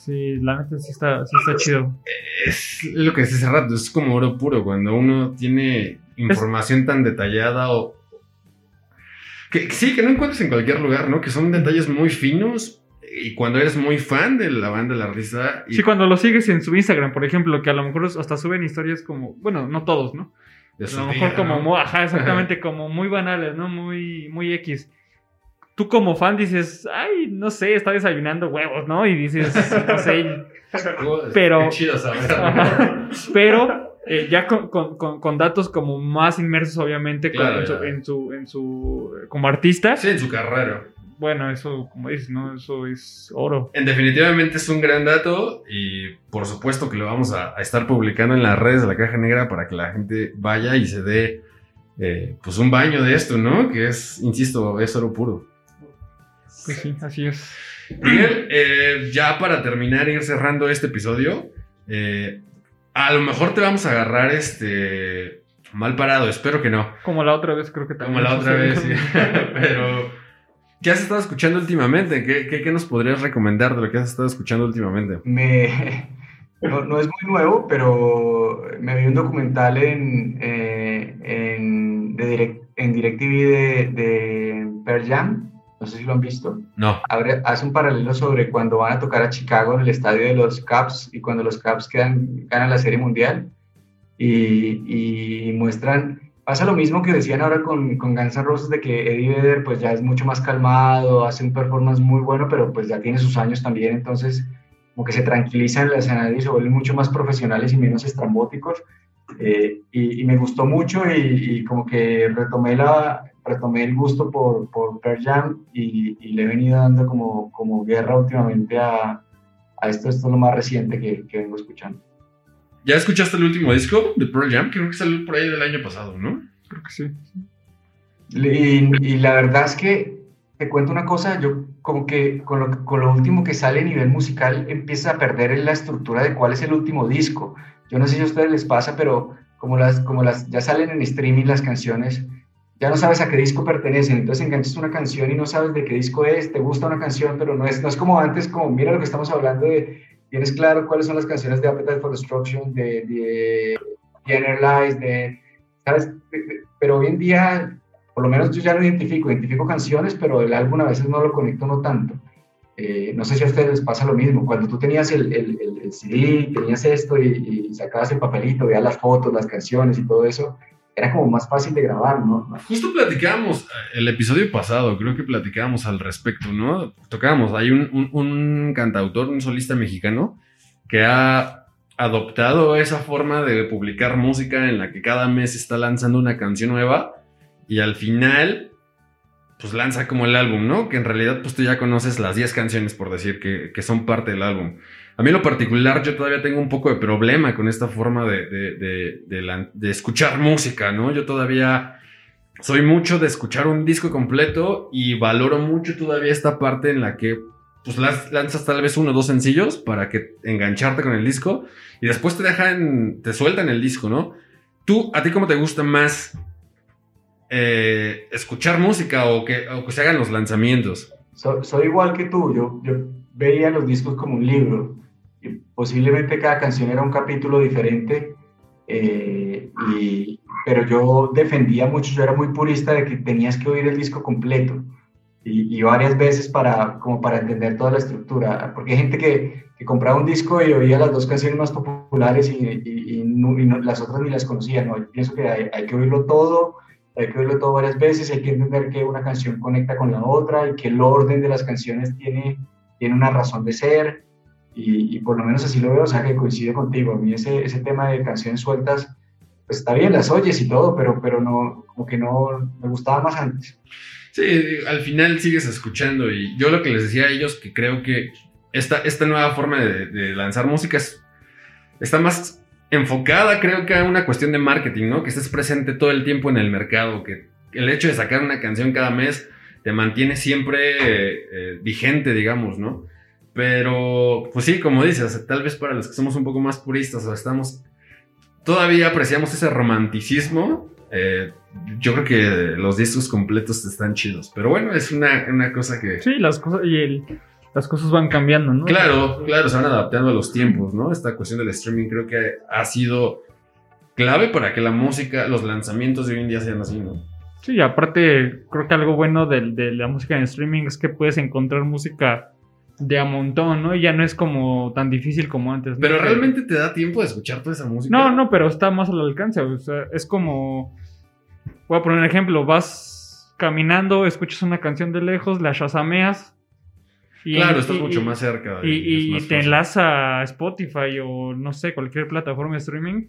Sí, la neta sí está, sí está chido. Es lo que decía hace rato, es como oro puro cuando uno tiene información tan detallada o... Que, sí, que no encuentras en cualquier lugar, ¿no? Que son detalles muy finos y cuando eres muy fan de la banda La Risa... Y Sí, cuando lo sigues en su Instagram, por ejemplo, que a lo mejor hasta suben historias como, bueno, no todos, ¿no? A lo día, mejor como, ¿no? ajá, exactamente, como muy banales, ¿no? Muy, muy X. Tú como fan dices, ay, no sé, está desayunando huevos, ¿no? Y dices, no sé, pero- Qué chido saber. Ajá. Pero eh, ya con, con- con- datos como más inmersos, obviamente, con- Claro, en, su, en, su, en su- como artista. Sí, en su carrera. Bueno, eso, como dices, ¿no? Eso es oro. En definitivamente es un gran dato y por supuesto que lo vamos a, a estar publicando en las redes de la Caja Negra para que la gente vaya y se dé eh, pues un baño de esto, ¿no? Que es, insisto, es oro puro. Pues sí, así es. Miguel, eh, ya para terminar e ir cerrando este episodio, eh, a lo mejor te vamos a agarrar este mal parado, espero que no. Como la otra vez, creo que también. Como la otra vez, sí. Pero, ¿qué has estado escuchando últimamente? ¿Qué, qué, qué nos podrías recomendar de lo que has estado escuchando últimamente? Me, no, no es muy nuevo, pero me vi un documental en, eh, en, de direct, en DirecTV de, de Pearl Jam, no sé si lo han visto. No. Abre- hace un paralelo sobre cuando van a tocar a Chicago en el estadio de los Cubs y cuando los Cubs quedan, ganan la Serie Mundial y, y muestran, pasa lo mismo que decían ahora con, con Guns N' Roses de que Eddie Vedder pues ya es mucho más calmado, hace un performance muy bueno, pero pues ya tiene sus años también, entonces como que se tranquilizan en el escenario y se vuelven mucho más profesionales y menos estrambóticos. Eh, y, y me gustó mucho y, y como que retomé, la, retomé el gusto por, por Pearl Jam y, y le he venido dando como, como guerra últimamente a, a esto, esto es lo más reciente que, que vengo escuchando. ¿Ya escuchaste el último disco de Pearl Jam? Creo que salió por ahí del año pasado, ¿no? Creo que sí. Y, y la verdad es que te cuento una cosa, yo como que con lo, con lo último que sale a nivel musical empieza a perder la estructura de cuál es el último disco. Yo no sé si a ustedes les pasa, pero como las, como las ya salen en streaming las canciones, ya no sabes a qué disco pertenecen. Entonces enganchas una canción y no sabes de qué disco es, te gusta una canción, pero no es, no es como antes, como mira lo que estamos hablando de, tienes claro cuáles son las canciones de Appetite for Destruction, de, de de, ¿sabes? De- de- pero hoy en día por lo menos yo ya lo identifico, identifico canciones, pero el álbum a veces no lo conecto no tanto. Eh, no sé si a ustedes les pasa lo mismo, cuando tú tenías el, el, el- CD, tenías esto y, y sacabas el papelito, veías las fotos, las canciones y todo eso, era como más fácil de grabar, ¿no? Justo platicábamos eh, el episodio pasado, creo que platicábamos al respecto, ¿no? Tocábamos, hay un, un- un cantautor, un solista mexicano que ha adoptado esa forma de publicar música en la que cada mes está lanzando una canción nueva y al final pues lanza como el álbum, ¿no? Que en realidad pues tú ya conoces las 10 canciones por decir que, que son parte del álbum. A mí lo particular yo todavía tengo un poco de problema con esta forma de, de- de- escuchar música, ¿no? Yo todavía soy mucho de escuchar un disco completo y valoro mucho todavía esta parte en la que pues lanzas tal vez uno o dos sencillos para que engancharte con el disco y después te dejan, te sueltan el disco, ¿no? ¿Tú, a ti cómo te gusta más eh, escuchar música o que, o que se hagan los lanzamientos? So- soy igual que tú, yo, yo veía los discos como un libro y posiblemente cada canción era un capítulo diferente, eh, y, pero yo defendía mucho, yo era muy purista de que tenías que oír el disco completo y, varias veces para, como para entender toda la estructura, porque hay gente que, que compraba un disco y oía las dos canciones más populares y, no- las otras ni las conocía, ¿no? Yo pienso que hay que oírlo todo hay que oírlo todo varias veces, hay que entender que una canción conecta con la otra y que el orden de las canciones tiene, tiene una razón de ser y, por lo menos así lo veo, o sea que coincido contigo, a mí ese, ese tema de canciones sueltas, pues está bien, las oyes y todo, pero, pero no, como que no, me gustaba más antes. Sí, al final sigues escuchando y yo lo que les decía a ellos que creo que esta, esta nueva forma de, lanzar música es- está más enfocada creo que a una cuestión de marketing, ¿no? Que estés presente todo el tiempo en el mercado, que el hecho de sacar una canción cada mes te mantiene siempre eh, vigente, digamos, ¿no? Pero, pues sí, como dices, tal vez para los que somos un poco más puristas o estamos, todavía apreciamos ese romanticismo Eh, yo creo que los discos completos están chidos. Pero bueno, es una, una cosa que. Sí, las cosas. Y el, las cosas van cambiando, ¿no? Claro, claro, se van adaptando a los tiempos, ¿no? Esta cuestión del streaming creo que ha sido clave para que la música, los lanzamientos de hoy en día sean así, ¿no? Sí, aparte, creo que algo bueno de, de la música en streaming es que puedes encontrar música de a montón, ¿no? Y ya no es como tan difícil como antes. ¿no? Pero realmente te da tiempo de escuchar toda esa música. No, no, pero está más al alcance. O sea, es como. Voy a poner un ejemplo. Vas caminando, escuchas una canción de lejos, la shazameas. Y, claro, estás mucho más cerca. Y, y te enlaza a Spotify o no sé, cualquier plataforma de streaming.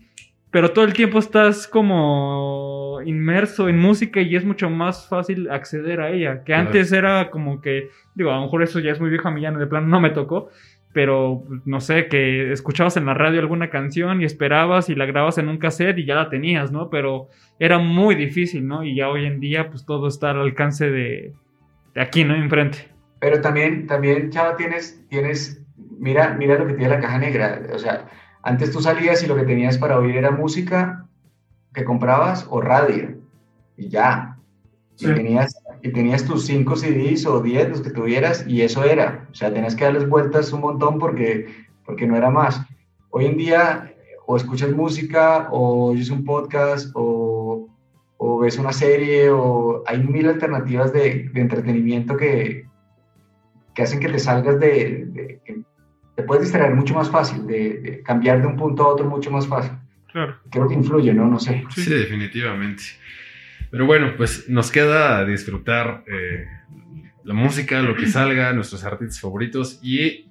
Pero todo el tiempo estás como inmerso en música y es mucho más fácil acceder a ella. Que claro. antes era como que, digo, a lo mejor eso ya es muy viejo a mí, ya de plano no me tocó. Pero no sé, que escuchabas en la radio alguna canción y esperabas y la grabas en un cassette y ya la tenías, ¿no? Pero era muy difícil, ¿no? Y ya hoy en día, pues todo está al alcance de, de aquí, ¿no? Enfrente. Pero también, también, Chava, tienes, tienes, mira, mira lo que tiene la caja negra. O sea, antes tú salías y lo que tenías para oír era música que comprabas o radio. Y ya. Sí. Y, tenías, y tenías tus 5 CDs o 10, los que tuvieras, y eso era. O sea, tenías que darles vueltas un montón porque, porque no era más. Hoy en día, o escuchas música, o oyes un podcast, o, o ves una serie, o hay mil alternativas de, de entretenimiento que, que hacen que te salgas de, de, te puedes distraer mucho más fácil, de, de, cambiar de un punto a otro mucho más fácil. Claro. Creo que influye, ¿no? No sé. Sí, sí definitivamente. Pero bueno, pues nos queda disfrutar eh, la música, lo que salga, nuestros artistas favoritos y,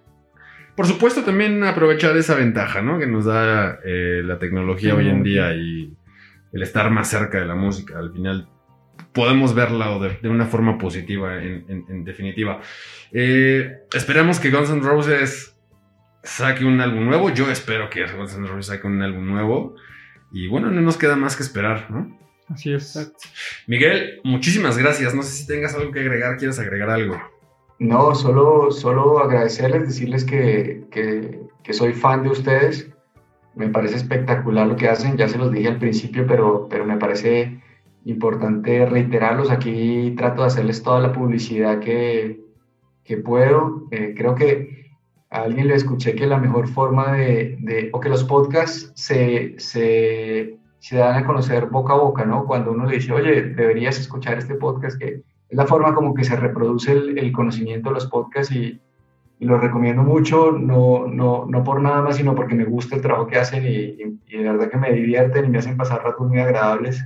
por supuesto, también aprovechar esa ventaja, ¿no? Que nos da eh, la tecnología sí, hoy en día y el estar más cerca de la música. Al final podemos verla de, de una forma positiva, en, en, en definitiva. Eh, esperamos que Guns N' Roses saque un álbum nuevo. Yo espero que Guns N' Roses saque un álbum nuevo. Y bueno, no nos queda más que esperar, ¿no? Así es. Miguel, muchísimas gracias. No sé si tengas algo que agregar, quieres agregar algo. No, solo, solo agradecerles, decirles que, que, que soy fan de ustedes. Me parece espectacular lo que hacen, ya se los dije al principio, pero, pero me parece importante reiterarlos. Aquí trato de hacerles toda la publicidad que, que puedo. Eh, creo que a alguien le escuché que la mejor forma de, de o que los podcasts se, se, se, dan a conocer boca a boca, ¿no? Cuando uno le dice, oye, deberías escuchar este podcast, que es la forma como que se reproduce el, conocimiento de los podcasts y, y los recomiendo mucho, no, no, no por nada más, sino porque me gusta el trabajo que hacen y, y, y de verdad que me divierten y me hacen pasar ratos muy agradables.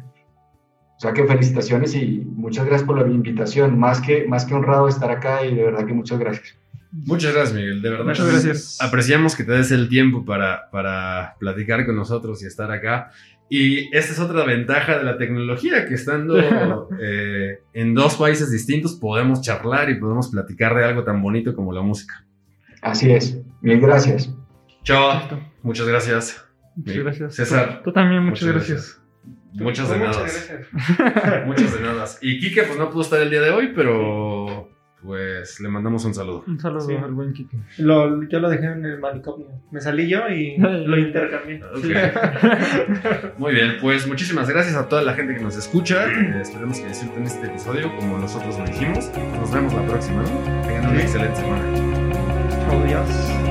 O sea que felicitaciones y muchas gracias por la invitación. Más que, más que honrado estar acá y de verdad que muchas gracias. Muchas gracias, Miguel. De verdad. Muchas gracias. Apreciamos que te des el tiempo para, para platicar con nosotros y estar acá. Y esta es otra ventaja de la tecnología, que estando eh, en dos países distintos podemos charlar y podemos platicar de algo tan bonito como la música. Así es. Mil gracias. Chao. Muchas gracias. Muchas gracias. César. Tú también, muchas, muchas gracias. gracias. Muchas de nada. Muchas de nada. Y Kike, pues no pudo estar el día de hoy, pero pues le mandamos un saludo. Un saludo sí. al buen Kike. Lo, yo lo dejé en el manicomio. Me salí yo y lo intercambié. Okay. Muy bien, pues muchísimas gracias a toda la gente que nos escucha. Eh, esperemos que disfruten este episodio como nosotros lo dijimos. Nos vemos la próxima, ¿no? Tengan una excelente semana. Chao, Dios.